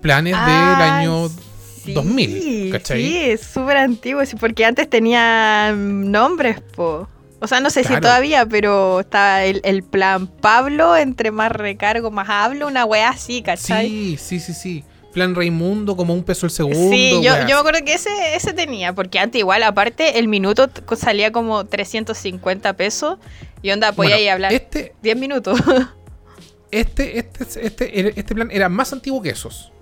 planes del Ah, año sí, 2000, ¿cachai? Sí, es súper antiguo, porque antes tenían nombres, po. O sea, no sé si todavía, pero estaba el, el plan Pablo, entre más recargo, más hablo, una wea así, ¿cachai? Sí, sí, sí, sí. Plan Raimundo, como un peso el segundo. Sí, yo, yo me acuerdo que ese, ese tenía, porque antes igual, aparte, el minuto salía como 350 pesos y onda, podía Bueno, ir a hablar Este, 10 minutos. *laughs* este, este, este, este plan era más antiguo que esos.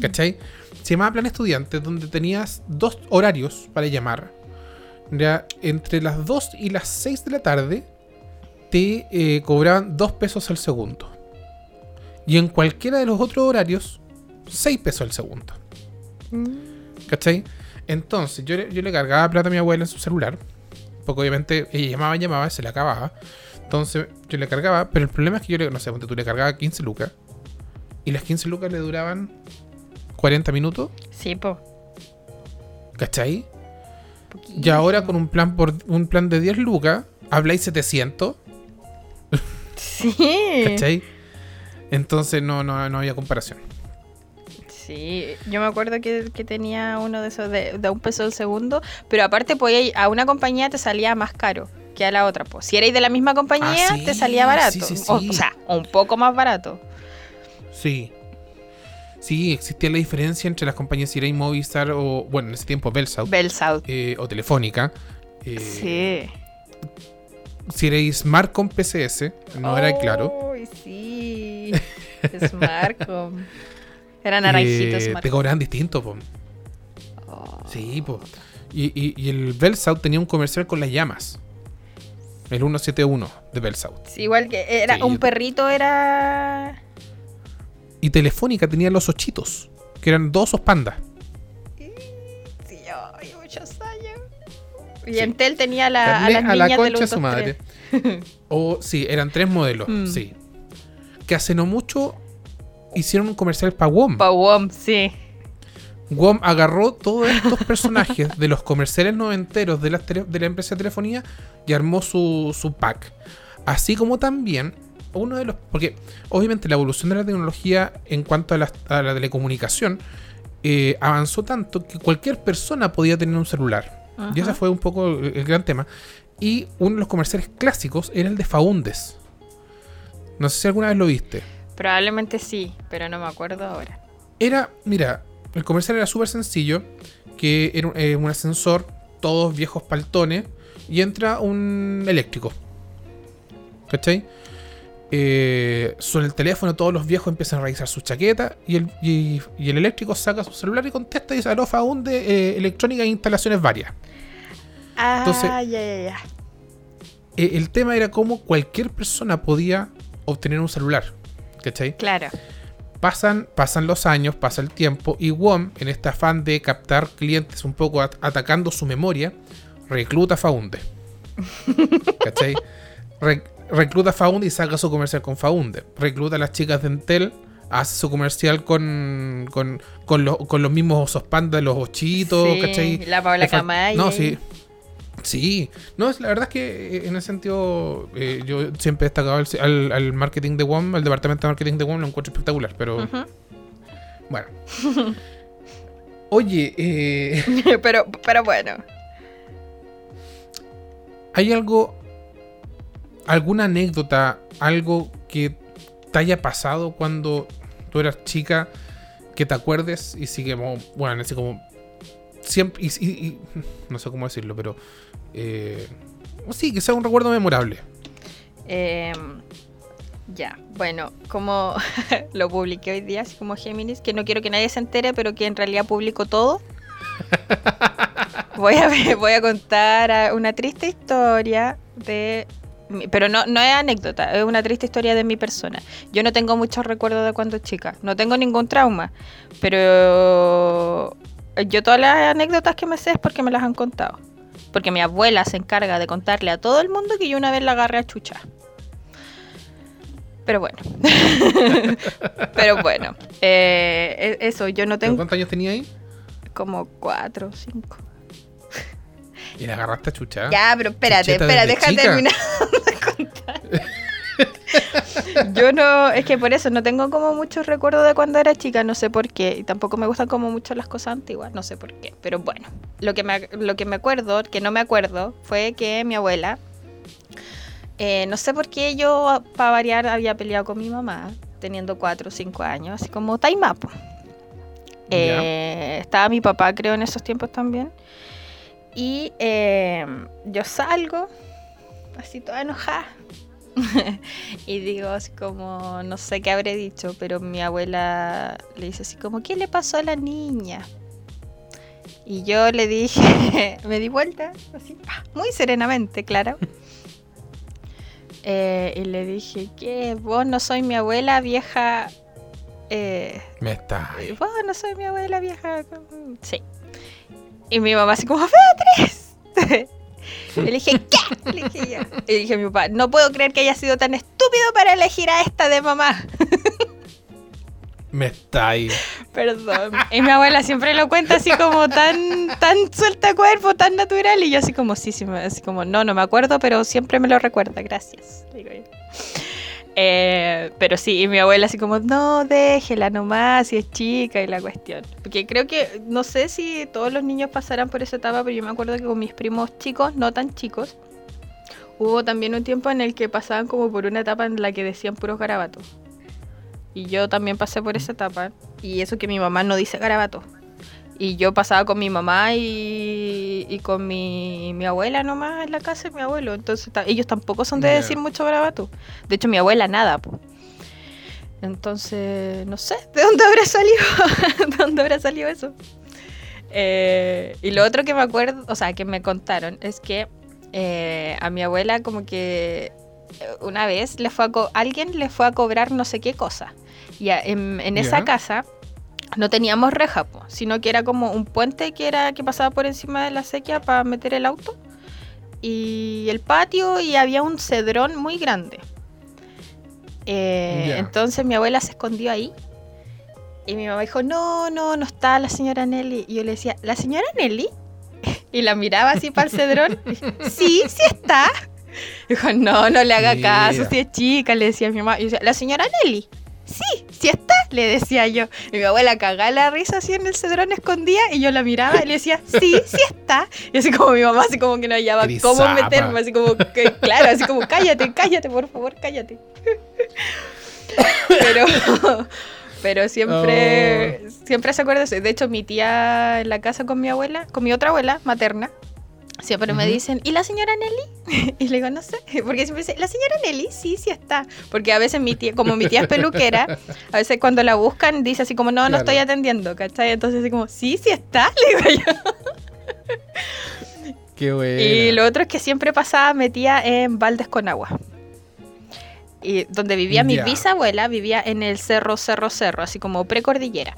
¿Cachai? Se llamaba plan estudiante, donde tenías dos horarios para llamar. Ya, entre las 2 y las 6 de la tarde te eh, cobraban 2 pesos al segundo. Y en cualquiera de los otros horarios, 6 pesos al segundo. ¿Cachai? Entonces, yo, le- yo le cargaba plata a mi abuela en su celular. porque obviamente ella llamaba, llamaba, se le acababa. Entonces yo le cargaba, pero el problema es que yo le, no sé, tú le cargaba 15 lucas. Y las 15 lucas le duraban 40 minutos, Sí, po. ¿cachai? Y ahora con un plan por un plan de 10 lucas, habláis 700, Sí. ¿cachai? Entonces no, no, no había comparación. Sí, yo me acuerdo que, que tenía uno de esos de, de un peso el segundo, pero aparte podía ir a una compañía te salía más caro que a la otra. Pues. Si erais de la misma compañía, Ah, sí, te salía barato. sí, sí, O, sea, un poco más barato. Sí. Sí, existía la diferencia entre las compañías si erais Movistar o, bueno, en ese tiempo Bellsouth Bell South. eh, o Telefónica. Eh, sí. Si erais Smart con PCS, no era claro. Uy, sí. Smartcom. *laughs* Era naranjito eh, te cobraban distinto, po. Oh. Sí, po. Y, y, y el Bellsouth tenía un comercial con las llamas. El 171 de Bellsouth. Sí, igual que era Sí, un yo- perrito era Y Telefónica tenía los ochitos, que eran dos osos pandas. sí, ay, muchos años. Y Sí. Entel tenía la, a las a la niñas concha de su 1, 2, madre. 3. O sí, eran tres modelos, Mm. sí. Que hace no mucho hicieron un comercial para WOM. Pawom, sí. WOM agarró todos estos personajes de los comerciales noventeros de la, de la empresa de telefonía y armó su, su pack. Así como también uno de los... Porque obviamente la evolución de la tecnología en cuanto a la, a la telecomunicación eh, avanzó tanto que cualquier persona podía tener un celular. Y ese fue un poco el, el gran tema. Y uno de los comerciales clásicos era el de Faundes. No sé si alguna vez lo viste. Probablemente sí, pero no me acuerdo ahora. Era, mira, el comercial era súper sencillo, que era un, eh, un ascensor, todos viejos paltones, y entra un eléctrico. ¿Cachai? Eh, suena el teléfono, todos los viejos empiezan a revisar su chaqueta, y el, y, y el eléctrico saca su celular y contesta y dice, aló, Faunde, eh, electrónica e instalaciones varias. Ah, Entonces- ya, ya, ya. Eh, el tema era cómo cualquier persona podía obtener un celular. ¿Cachai? Claro. Pasan, pasan los años, pasa el tiempo y WOM, en este afán de captar clientes un poco at- atacando su memoria, recluta a Faunde. *laughs* ¿Cachai? Re- recluta a Faunde y saca su comercial con Faunde. Recluta a las chicas de Entel, hace su comercial con, con, con, lo- con los mismos osos panda, los ochitos, Sí, ¿cachai? la fal- Camaye. No, sí. Sí, no, es, la verdad es que eh, en ese sentido eh, yo siempre he destacado al, al- al marketing de WOM, al departamento de marketing de WOM, lo encuentro espectacular, pero bueno. *laughs* Oye, eh, *laughs* pero, pero bueno. ¿hay algo, alguna anécdota, algo que te haya pasado cuando tú eras chica, que te acuerdes y sigue como, bueno, así como, siempre, y, y- y- no sé cómo decirlo, pero, eh, sí, que sea un recuerdo memorable. Em, ya, bueno, como *laughs* lo publiqué hoy día, así como Géminis, que no quiero que nadie se entere, pero que en realidad publico todo. *laughs* Voy a, voy a contar una triste historia de... Pero no, no es anécdota, es una triste historia de mi persona. Yo no tengo muchos recuerdos de cuando chica, no tengo ningún trauma, pero yo todas las anécdotas que me sé es porque me las han contado. Porque mi abuela se encarga de contarle a todo el mundo que yo una vez la agarré a chucha. Pero bueno. *laughs* Pero bueno. eh, e- eso, yo no ¿Pero tengo ¿Cuántos años tenía ahí? como cuatro o cinco. Y la agarraste a chucha. Ya, pero espérate, espérate, deja terminar. *laughs* Yo no, es que por eso no tengo como muchos recuerdos de cuando era chica, no sé por qué, y tampoco me gustan como mucho las cosas antiguas, no sé por qué, pero bueno, lo que me, lo que me acuerdo, que no me acuerdo, fue que mi abuela, eh, no sé por qué yo, para variar, había peleado con mi mamá, teniendo 4 o 5 años, así como taimapo. Eh, estaba mi papá, creo, en esos tiempos también. Y eh, yo salgo, así toda enojada. *laughs* y digo así como, no sé qué habré dicho, pero mi abuela le dice así como, ¿qué le pasó a la niña? Y yo le dije, *laughs* me di vuelta, así, pa, muy serenamente, claro. Eh, y le dije, ¿qué? Vos no soy mi abuela vieja. Eh, Me está. Vos no soy mi abuela vieja. Sí. Y mi mamá así como, Beatriz. *laughs* Le dije, ¿qué? Le dije yo. Y dije a mi papá, no puedo creer que haya sido tan estúpido para elegir a esta de mamá. Me está ahí. Perdón. Y mi abuela siempre lo cuenta así como tan, tan suelta cuerpo, tan natural. Y yo así como, sí, sí, así como, no, no me acuerdo, pero siempre me lo recuerda. Gracias. Digo yo. Eh, pero sí, y mi abuela así como, no, déjela nomás, si es chica y la cuestión. Porque creo que, no sé si todos los niños pasarán por esa etapa, pero yo me acuerdo que con mis primos chicos, no tan chicos, hubo también un tiempo en el que pasaban como por una etapa en la que decían puros garabatos. Y yo también pasé por esa etapa. Y eso que mi mamá no dice garabato. Y yo pasaba con mi mamá y, y con mi, mi abuela nomás en la casa de mi abuelo. Entonces ellos tampoco son de decir mucho garabato. De hecho, mi abuela nada. po. Entonces, no sé, ¿de dónde habrá *laughs* salido? ¿De dónde habrá salido eso? Eh, y lo otro que me acuerdo, o sea, que me contaron, es que eh, a mi abuela como que eh, una vez le fue a alguien le fue a cobrar no sé qué cosa. Y a- en, en esa casa no teníamos reja, po, sino que era como un puente que era que pasaba por encima de la sequía para meter el auto. Y el patio y había un cedrón muy grande. Eh. Entonces mi abuela se escondió ahí. Y mi mamá dijo, no, no, no está la señora Nelly. Y yo le decía, ¿la señora Nelly? *laughs* Y la miraba así para el cedrón. *laughs* sí, sí está. Dijo, no, no le haga caso, si es chica, le decía a mi mamá. Y yo decía, ¿la señora Nelly? Sí, sí está, le decía yo. Y mi abuela cagaba la risa así en el cedrón escondía y yo la miraba y le decía, sí, sí está. Y así como mi mamá, así como que no hallaba cómo meterme, así como que, claro, así como, cállate, cállate, por favor, cállate. Pero, pero siempre, siempre se acuerda de eso. De hecho, mi tía en la casa con mi abuela, con mi otra abuela materna, siempre me Ujú. dicen, ¿y la señora Nelly? *laughs* Y le digo, no sé, porque siempre dice, la señora Nelly, sí, sí está. Porque a veces mi tía, como mi tía es peluquera, a veces cuando la buscan dice así como, no, no Claro. estoy atendiendo, ¿cachai? Entonces así como, sí, sí está, *laughs* le digo yo. Qué bueno. Y lo otro es que siempre pasaba metía en baldes con agua. Y donde vivía mi bisabuela, vivía en el cerro, cerro, cerro, así como precordillera.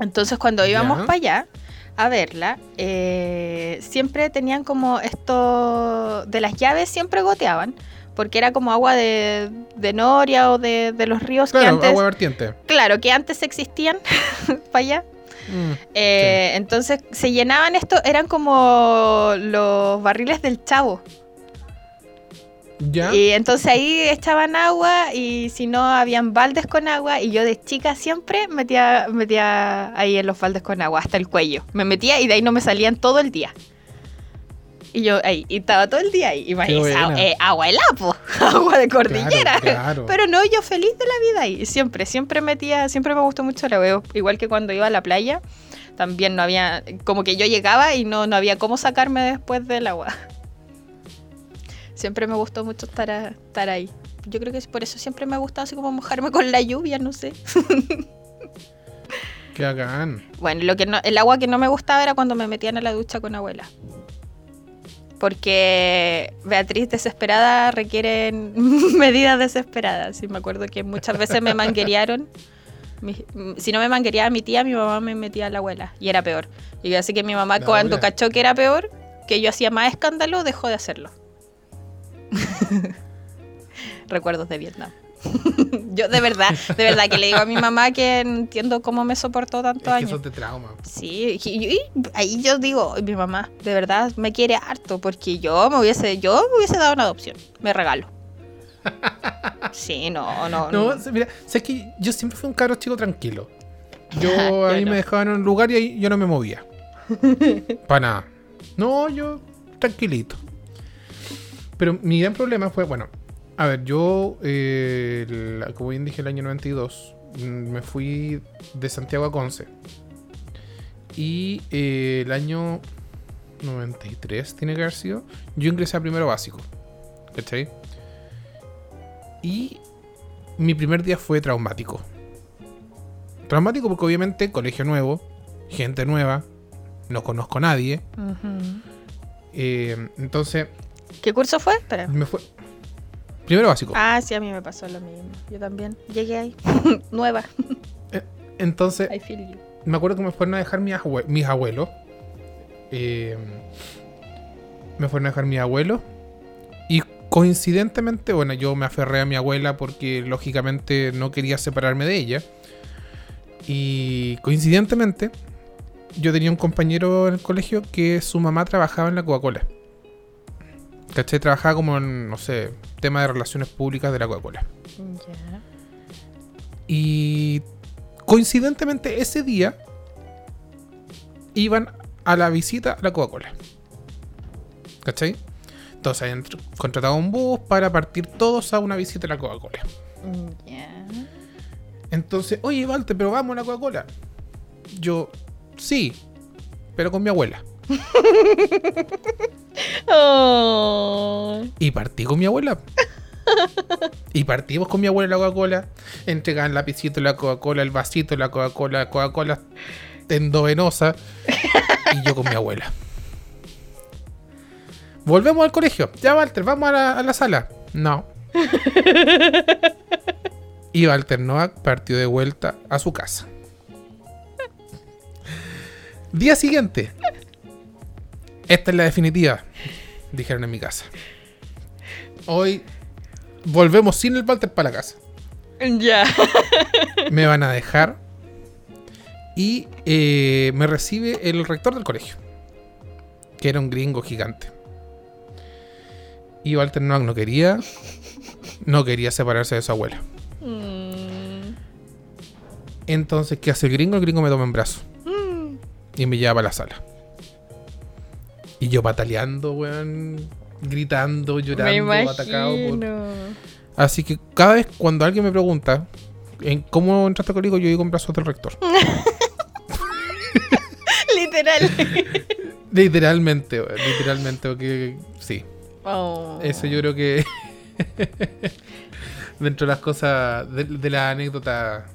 Entonces cuando íbamos para allá a verla, eh, siempre tenían como esto de las llaves, siempre goteaban. Porque era como agua de, de Noria o de, de los ríos que Claro, antes. agua vertiente. Claro, que antes existían *laughs* para allá. Mm, Eh, Entonces se llenaban esto, eran como los barriles del chavo. ¿Ya? Y entonces ahí echaban agua y si no habían baldes con agua y yo de chica siempre metía, metía ahí en los baldes con agua hasta el cuello. Me metía y de ahí no me salían todo el día. Y yo ahí, y estaba todo el día ahí. Esa- buena. eh, agua de lapo, *laughs* agua de cordillera. Claro, claro. Pero no, yo feliz de la vida ahí. Siempre, siempre metía, siempre me gustó mucho el agua. Igual que cuando iba a la playa, también no había, como que yo llegaba y no, no había cómo sacarme después del agua. Siempre me gustó mucho estar, a- estar ahí. Yo creo que por eso siempre me ha gustado así como mojarme con la lluvia, no sé. Qué hagan. Bueno, lo que no, el agua que no me gustaba era cuando me metían a la ducha con abuela. Porque Beatriz desesperada requieren *laughs* medidas desesperadas. Y me acuerdo que muchas veces me manguerearon. Mi- si no me manguereaba mi tía, mi mamá me metía a la abuela. Y era peor. Y así que mi mamá La cuando abuela. cachó que era peor, que yo hacía más escándalo, dejó de hacerlo. *laughs* Recuerdos de Vietnam. *laughs* yo de verdad, de verdad que le digo a mi mamá que entiendo cómo me soportó que años. eso te trauma. Sí, y, ahí yo digo, mi mamá, de verdad me quiere harto porque yo me hubiese, yo me hubiese dado una adopción, me regalo. *laughs* Sí, no, no, No, mira, sé que yo siempre fui un cabro chico tranquilo. Yo, Yo a mí no. me dejaban en un lugar y ahí yo no me movía. Para nada. No, yo tranquilito. Pero mi gran problema fue, bueno, a ver, yo, eh, como bien dije, el año 92, mm, me fui de Santiago a Conce. Y eh, el año 93, tiene que haber sido, yo ingresé a primero básico. ¿Cachai? Y mi primer día fue traumático. Traumático porque obviamente colegio nuevo, gente nueva, no conozco a nadie. Eh, entonces, ¿Qué curso fue? Espera. me fue... Primero básico. Ah, sí, a mí me pasó lo mismo. Yo también llegué ahí, *laughs* nueva. Entonces, I feel you. me acuerdo que me fueron a dejar mis, abue- mis abuelos. eh, me fueron a dejar mi abuelo. Y coincidentemente, bueno, yo me aferré a mi abuela porque lógicamente no quería separarme de ella. Y coincidentemente, yo tenía un compañero en el colegio que su mamá trabajaba en la Coca-Cola. ¿Cachai? Trabajaba como en, no sé, tema de relaciones públicas de la Coca-Cola. Ya. Y coincidentemente ese día iban a la visita a la Coca-Cola. ¿Cachai? Entonces habían contratado un bus para partir todos a una visita a la Coca-Cola. Ya. Entonces, oye, Walter, pero vamos a la Coca-Cola. Yo, sí, pero con mi abuela. *laughs* Oh. Y partí con mi abuela. *laughs* Y partimos con mi abuela la Coca-Cola. Entregaban el lapicito, la Coca-Cola, el vasito, la Coca-Cola, la Coca-Cola endovenosa. *laughs* Y yo con mi abuela. Volvemos al colegio. Ya, Walter, vamos a la, a la sala. No. *laughs* Y Walter Noack partió de vuelta a su casa. Día siguiente. Esta es la definitiva, dijeron en mi casa. Hoy volvemos sin el Walter para la casa. Ya. Me van a dejar. Y eh, me recibe el rector del colegio. Que era un gringo gigante. Y Walter Noack no quería. No quería separarse de su abuela. Mm. Entonces, ¿qué hace el gringo? El gringo me toma en brazo. Mm. Y me lleva para la sala. Y yo pataleando, weón. Gritando, Me llorando, atacado por. Así que cada vez cuando alguien me pregunta en cómo entraste al colegio, yo digo en brazos del rector. *laughs* Literal. *laughs* literalmente, weón, literalmente, porque sí. Oh. Eso yo creo que *laughs* dentro de las cosas, de, de la anécdota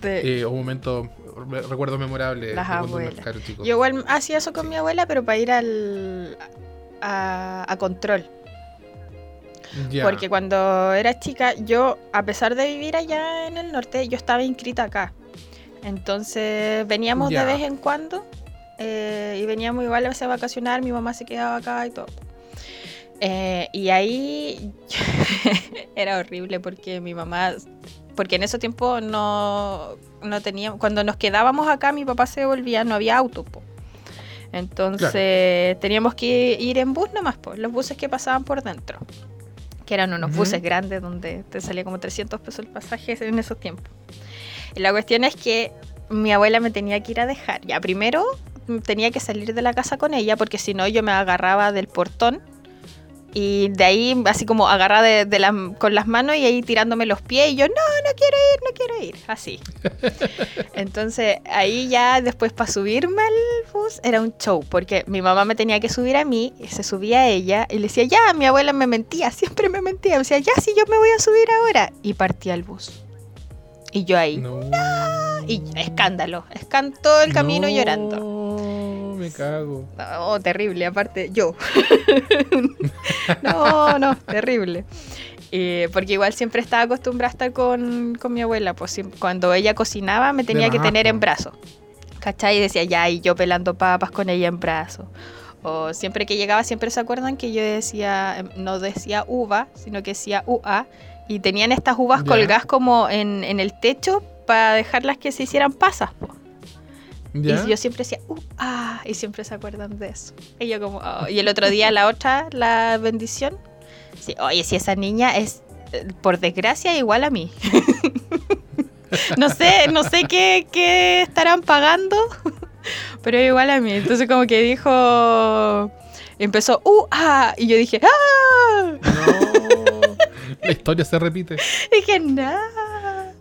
Te- eh, o momentos, re- recuerdos memorables Las abuelas. chico. Yo igual hacía eso con mi abuela, pero para ir al a, a control. Porque cuando era chica, yo, a pesar de vivir allá en el norte, yo estaba inscrita acá. Entonces veníamos de vez en cuando eh, y veníamos igual a veces a vacacionar, mi mamá se quedaba acá y todo. Eh, y ahí *laughs* era horrible porque mi mamá, porque en ese tiempo no, no teníamos, cuando nos quedábamos acá mi papá se volvía, no había auto. po. Entonces teníamos que ir en bus nomás, po, los buses que pasaban por dentro, que eran unos buses grandes donde te salía como 300 pesos el pasaje en esos tiempos. Y la cuestión es que mi abuela me tenía que ir a dejar. Ya primero tenía que salir de la casa con ella porque si no yo me agarraba del portón y de ahí así como agarrada de, de las- con las manos y ahí tirándome los pies y yo no, no quiero ir, no quiero ir, así. *laughs* Entonces ahí ya después para subirme al bus era un show porque mi mamá me tenía que subir a mí, y se subía a ella y le decía ya, mi abuela me mentía, siempre me mentía, me decía ya, sí, yo me voy a subir ahora y partía el bus. Y yo ahí. No. Y escándalo, escan todo el camino No, llorando. Me cago. Oh, terrible, aparte yo. *laughs* no, no, terrible. Eh, porque igual siempre estaba acostumbrada a estar con, con mi abuela, pues cuando ella cocinaba me tenía que tener en brazos. ¿Cachai? Y decía, ya, y yo pelando papas con ella en brazos. O siempre que llegaba, siempre se acuerdan que yo decía, em, no decía uva, sino que decía UA. Y tenían estas uvas colgadas como en, en el techo para dejarlas que se hicieran pasas. po. ¿Ya? Y yo siempre decía, uh, ah, y siempre se acuerdan de eso. Y yo como, oh. y el otro día la otra, la bendición, sí, oye, si esa niña es, eh, por desgracia, igual a mí. *laughs* no sé, no sé qué, qué estarán pagando, *laughs* pero igual a mí. Entonces como que dijo, empezó, uh, ah, y yo dije, ah, No. La historia se repite. *laughs* dije, no.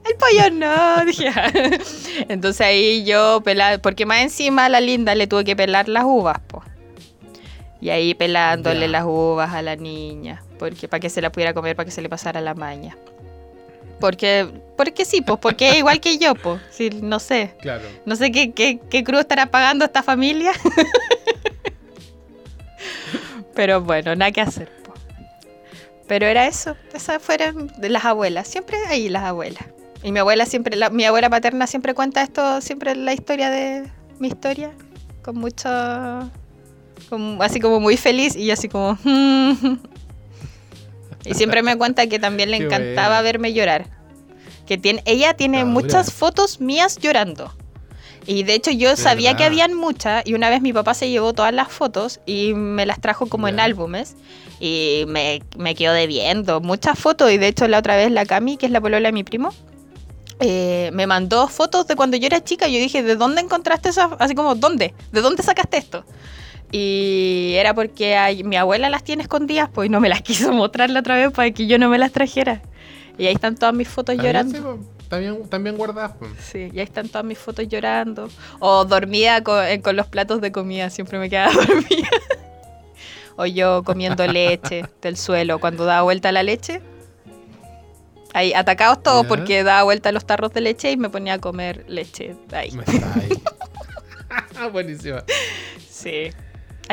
El pollo no, *laughs* dije. Entonces ahí yo pelaba, porque más encima a la linda le tuve que pelar las uvas, po. Y ahí pelándole las uvas a la niña, porque para que se la pudiera comer, para que se le pasara la maña. Porque, porque sí, pues, porque es igual que yo, pues. Sí, no sé. Claro. No sé qué, qué, qué cruz estará pagando esta familia. Pero bueno, nada que hacer. po. Pero era eso. Esas fueron las abuelas. Siempre ahí las abuelas. Y mi abuela siempre, la- mi abuela paterna siempre cuenta esto, siempre la historia de mi historia. Con mucho como- así como muy feliz y yo así como... *laughs* y siempre me cuenta que también le Qué encantaba buena. verme llorar. Que tiene, ella tiene Ah, muchas fotos mías llorando. Y de hecho yo De sabía que verdad. habían muchas y una vez mi papá se llevó todas las fotos y me las trajo como en Ya. álbumes y me, me quedó debiendo muchas fotos y de hecho la otra vez la Cami, que es la polola de mi primo, eh, me mandó fotos de cuando yo era chica y yo dije, ¿de dónde encontraste esas? Así como, ¿dónde? ¿De dónde sacaste esto? Y era porque ay, mi abuela las tiene escondidas, pues no me las *laughs* quiso mostrar la otra vez para que yo no me las trajera. Y ahí están todas mis fotos También, sí, llorando. po, También, también guardadas. po. Sí, y ahí están todas mis fotos llorando. O dormida con, eh, con los platos de comida, siempre me quedaba *laughs* dormida. o yo comiendo leche del suelo cuando daba vuelta la leche. Ahí atacados todos porque daba vuelta los tarros de leche y me ponía a comer leche ahí. Me está *laughs* ahí. *laughs* Buenísima. Sí.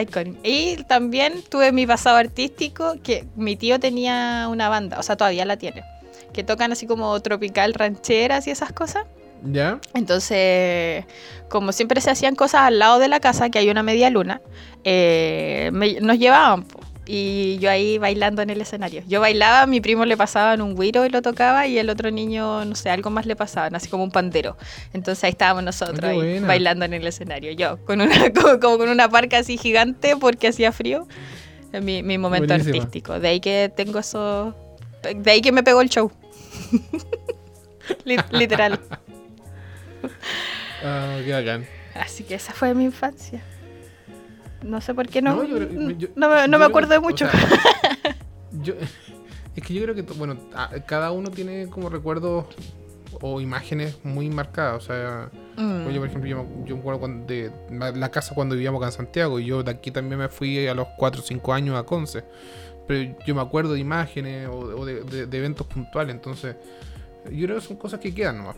Iconic. Y también tuve mi pasado artístico, que mi tío tenía una banda, o sea, todavía la tiene, que tocan así como tropical rancheras y esas cosas. ¿Ya? Entonces, como siempre se hacían cosas al lado de la casa, que hay una media luna, eh, me- nos llevaban. po. Y yo ahí bailando en el escenario. Yo bailaba, mi primo le pasaban un güiro y lo tocaba, y el otro niño, no sé, algo más le pasaban, así como un pandero. Entonces ahí estábamos nosotros Qué ahí, bailando en el escenario. Yo, con una, *laughs* como, como con una parca así gigante porque hacía frío. Mi, mi momento artístico. De ahí que tengo eso. De ahí que me pegó el show. *laughs* Lit- Literal. *laughs* Ah, qué bacán. Así que esa fue mi infancia. No sé por qué no. No, yo creo- yo- no me, no yo me acuerdo de o mucho. sea, *laughs* yo- es que yo creo que, bueno, cada uno tiene como recuerdos o imágenes muy marcadas. O sea, Mm. yo, por ejemplo, yo, me- yo me acuerdo cuando de la, la casa cuando vivíamos acá en Santiago. Y yo de aquí también me fui a los 4 o 5 años a Conce. Pero yo me acuerdo de imágenes o, o de, de- de eventos puntuales. Entonces, yo creo que son cosas que quedan nomás.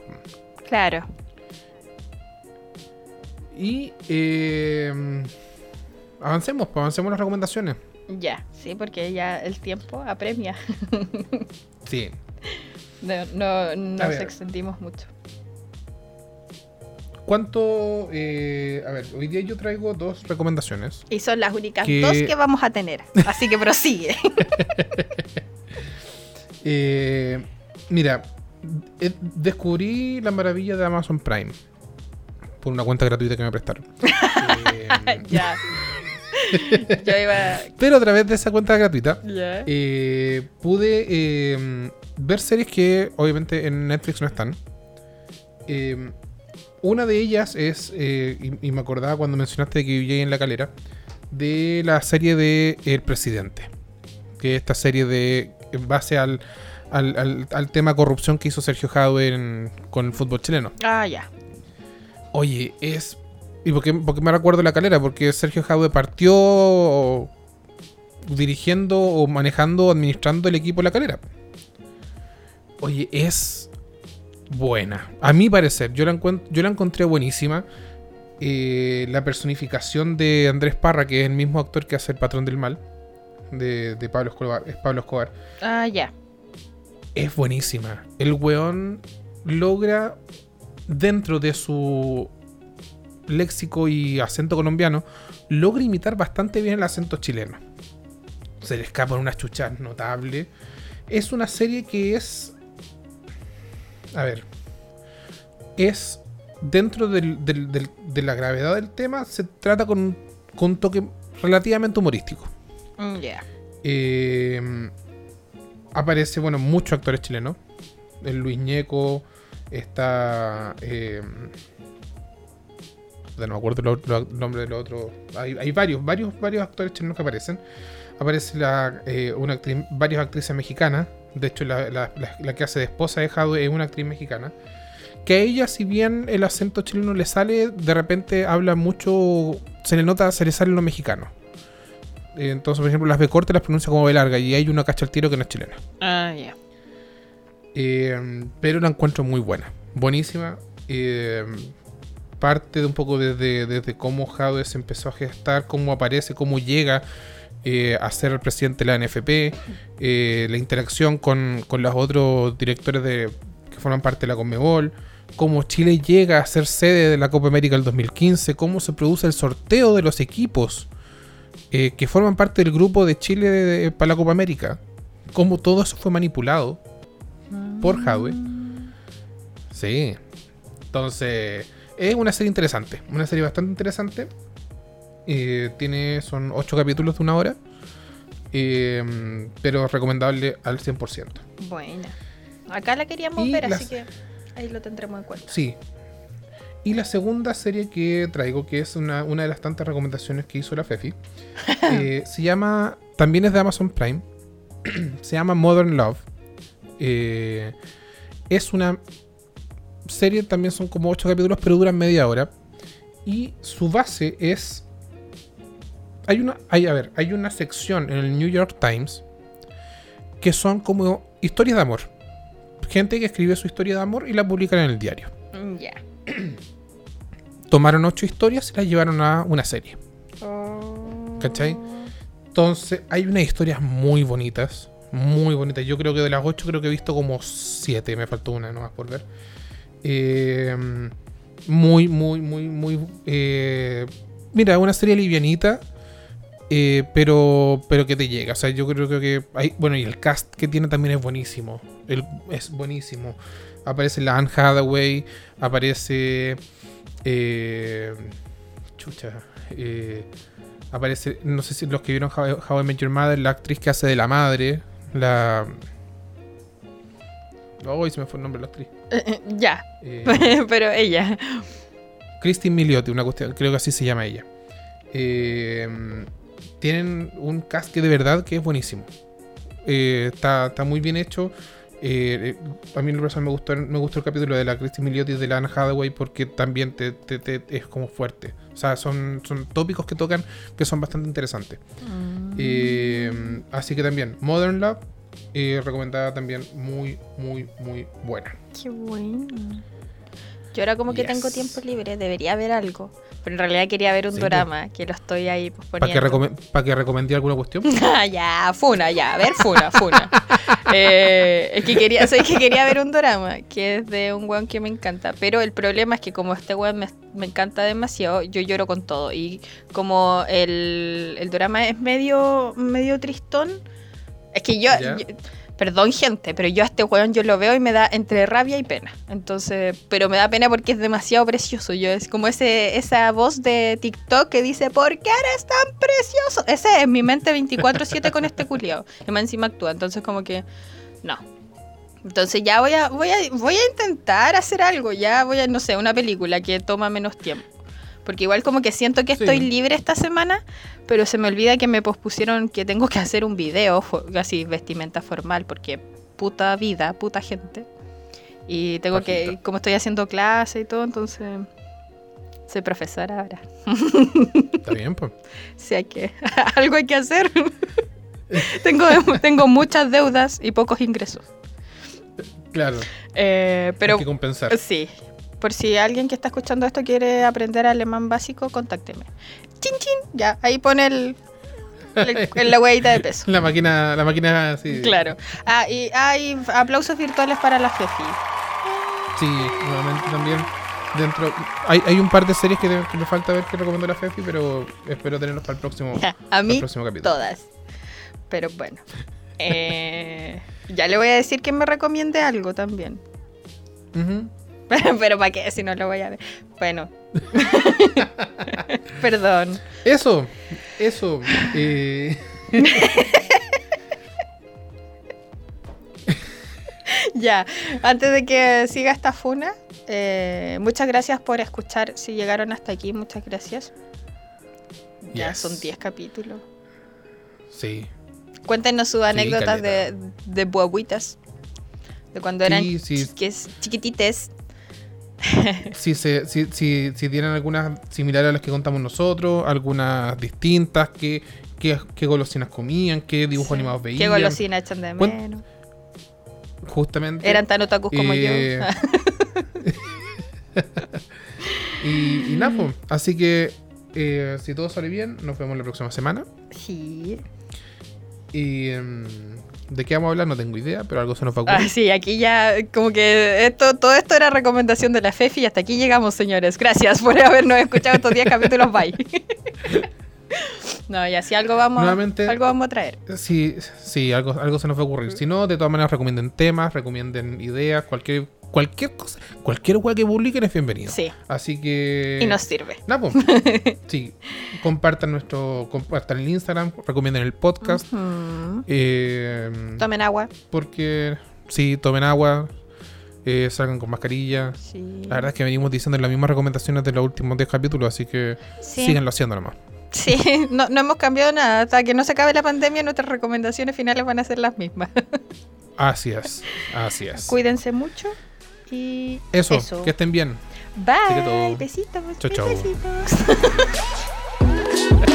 Claro. Y eh, avancemos, pues, avancemos las recomendaciones. Ya, sí, porque ya el tiempo apremia. *laughs* Sí. No, no nos extendimos mucho. ¿Cuánto? eh, a ver, hoy día yo traigo dos recomendaciones. Y son las únicas Que- dos que vamos a tener. Así que prosigue. *laughs* Eh, mira, eh, descubrí la maravilla de Amazon Prime por una cuenta gratuita que me prestaron. *laughs* Eh, ya. *laughs* Yo iba. pero a través de esa cuenta gratuita eh, pude eh, ver series que obviamente en Netflix no están. Eh, una de ellas es, y, y me acordaba cuando mencionaste que vivía en la calera, de la serie de El Presidente. Que es esta serie de, en base al, al, al- al tema corrupción que hizo Sergio Jadwe con el fútbol chileno. Ah, ya. Oye, es... ¿Y por qué, por qué me recuerdo la calera? Porque Sergio Jadwe partió dirigiendo o manejando, administrando el equipo de la calera. Oye, es buena. A mi parecer, yo la, yo la encontré buenísima. Eh, la personificación de Andrés Parra, que es el mismo actor que hace el patrón del mal, de, de Pablo Escobar, es Pablo Escobar, Ah, ya. es buenísima. El weón logra, dentro de su léxico y acento colombiano, logra imitar bastante bien el acento chileno. Se le escapan unas chuchas notables. Es una serie que es. A ver. Es. Dentro del- del- del- de la gravedad del tema, se trata con, un- con un toque relativamente humorístico. Mm, Ya. Eh, aparece, bueno, muchos actores chilenos. El Luis Ñeco, está. Eh, no me acuerdo el nombre del otro. Hay, hay varios, varios, varios actores chilenos que aparecen. Aparece la, eh, una actriz, varias actrices mexicanas. De hecho, la, la- la- la que hace de esposa de Jadwe es una actriz mexicana. Que a ella, si bien el acento chileno le sale, de repente habla mucho. Se le nota, se le sale lo mexicano. Eh, Entonces, por ejemplo, las B cortas las pronuncia como B larga y hay una cacha al tiro que no es chilena. Ah, ya. Eh, pero la encuentro muy buena, buenísima. Eh, parte de un poco desde, desde cómo Jadwe se empezó a gestar, cómo aparece, cómo llega eh, a ser el presidente de la NFP, eh, la interacción con, con los otros directores de, que forman parte de la Conmebol, cómo Chile llega a ser sede de la Copa América del 2015, cómo se produce el sorteo de los equipos eh, que forman parte del grupo de Chile de- de- para la Copa América. Cómo todo eso fue manipulado por Hadwe. Sí. Entonces, es una serie interesante. Una serie bastante interesante. Eh, tiene, son 8 capítulos de una hora. Eh, pero recomendable al 100%. Buena. Acá la queríamos Y ver, así que ahí lo tendremos en cuenta. Sí. Y la segunda serie que traigo, que es una, una de las tantas recomendaciones que hizo la Fefi, *laughs* eh, se llama, también es de Amazon Prime, *clears throat* se llama Modern Love. Eh, es una serie, también son como 8 capítulos, pero duran media hora. Y su base es... Hay una, hay, a ver, hay una sección en el New York Times que son como historias de amor. Gente que escribe su historia de amor y la publican en el diario Mm, Ya. *clears throat* tomaron ocho historias y las llevaron a una serie. Oh. ¿Cachai? Entonces, hay unas historias muy bonitas. Muy bonitas. Yo creo que de las ocho creo que he visto como siete. Me faltó una nomás por ver. Eh, muy, muy, muy, muy... eh, mira, una serie livianita. eh, pero, pero que te llega. O sea, yo creo que hay. Bueno, y el cast que tiene también es buenísimo. El- es buenísimo. Aparece la Anne Hathaway. Aparece. eh, chucha. eh, aparece. No sé si los que vieron How, I Met Your Mother. La actriz que hace de la madre. La. Oh, se me fue el nombre de la actriz. Ya. Eh, *laughs* Pero ella. Christine Milioti, una cuestión, creo que así se llama ella. Eh, tienen un cast que de verdad que es buenísimo. Eh, está, está muy bien hecho. Eh, eh, a mí me gustó, me gustó el capítulo de la Christine Milioti y de la Anne Hathaway porque también te, te- te- es como fuerte. O sea, son, son tópicos que tocan que son bastante interesantes. Eh, así que también, Modern Love, eh, recomendada también muy, muy, muy buena. Qué bueno. Yo ahora como que tengo tiempo libre, debería ver algo. Pero en realidad quería ver un Sí, drama, que lo estoy ahí ¿Para que, posponiendo. recome- pa' que recomendé alguna cuestión? *laughs* Ah, ya, Funa, ya, a ver, Funa, Funa. *laughs* Eh, es que quería, soy que quería ver un drama, que es de un weón que me encanta. Pero el problema es que como este weón me, me encanta demasiado, yo lloro con todo. Y como el, el drama es medio, medio tristón, es que yo, Perdón, gente, pero yo a este weón yo lo veo y me da entre rabia y pena. Entonces, pero me da pena porque es demasiado precioso. Yo es como ese esa voz de TikTok que dice, ¿por qué eres tan precioso? Ese es mi mente 24/7 con este culiao. Y más encima actúa, entonces como que no. Entonces ya voy a voy a voy a intentar hacer algo, ya voy a no sé, una película que toma menos tiempo. Porque igual como que siento que Sí. estoy libre esta semana, pero se me olvida que me pospusieron que tengo que hacer un video, así vestimenta formal, porque puta vida, puta gente. Y tengo que, como estoy haciendo clase y todo, entonces soy profesora ahora. Está bien, pues. *laughs* Sí, hay que, *laughs* algo hay que hacer. *laughs* tengo, tengo muchas deudas y pocos ingresos. Claro, Eh, pero hay que compensar. sí, por si alguien que está escuchando esto quiere aprender alemán básico, contácteme. Chin chin, ya, ahí pone el, *laughs* la huevita de peso. La máquina, la máquina, sí. Claro. Ah, y hay aplausos virtuales para la Fefi. Sí, nuevamente también. Dentro, hay, hay un par de series que, que me falta ver que recomendó la Fefi, pero espero tenerlos para el próximo, *laughs* A el mí, próximo capítulo. todas. Pero bueno. Eh, ya le voy a decir que me recomiende algo también. Ujú. *laughs* Pero ¿para qué? Si no lo voy a ver. Bueno. *laughs* Perdón. Eso, eso. eh, *laughs* Ya, antes de que siga esta funa, eh, muchas gracias por escuchar. Si llegaron hasta aquí, muchas gracias. Ya Yes. son 10 capítulos. sí. Cuéntenos sus anécdotas de, caleta. de guaguitas. De cuando eran Sí, sí. chiques- chiquitites. *laughs* Si, se, si, si, si tienen algunas similares a las que contamos nosotros, algunas distintas, qué, qué, qué golosinas comían, qué dibujos Sí. animados veían. Qué golosina echan de menos. Justamente. Eran tan otakus como Eh, yo. *laughs* *laughs* y, y nada, pues, así que eh, si todo sale bien, nos vemos la próxima semana. sí. Y em, de qué vamos a hablar no tengo idea, pero algo se nos va a Ah, ocurrir. sí, aquí ya como que esto, todo esto era recomendación de la Fefi y hasta aquí llegamos, señores. Gracias por habernos escuchado estos 10 capítulos. Bye. *laughs* No, y así algo vamos, Nuevamente- algo vamos a traer. Sí, sí, algo, algo se nos va a ocurrir. Si no, de todas maneras recomienden temas, recomienden ideas, cualquier cualquier cosa, cualquier weá que publiquen es bienvenido. Sí, Así que. y nos sirve. Nah, po. *laughs* sí, compartan nuestro, compartan el Instagram, recomienden el podcast. Eh, Tomen agua. porque sí, tomen agua, eh, salgan con mascarilla. Sí. La verdad es que venimos diciendo las mismas recomendaciones de los últimos 10 capítulos, así que Sí. síganlo haciendo nomás. Sí, *laughs* no, no hemos cambiado nada. Hasta que no se acabe la pandemia, nuestras recomendaciones finales van a ser las mismas. *laughs* Así es, así es. Cuídense mucho que. Eso, Eso. que estén bien. Bye. Besitos. Chau, chau. Besitos. *laughs*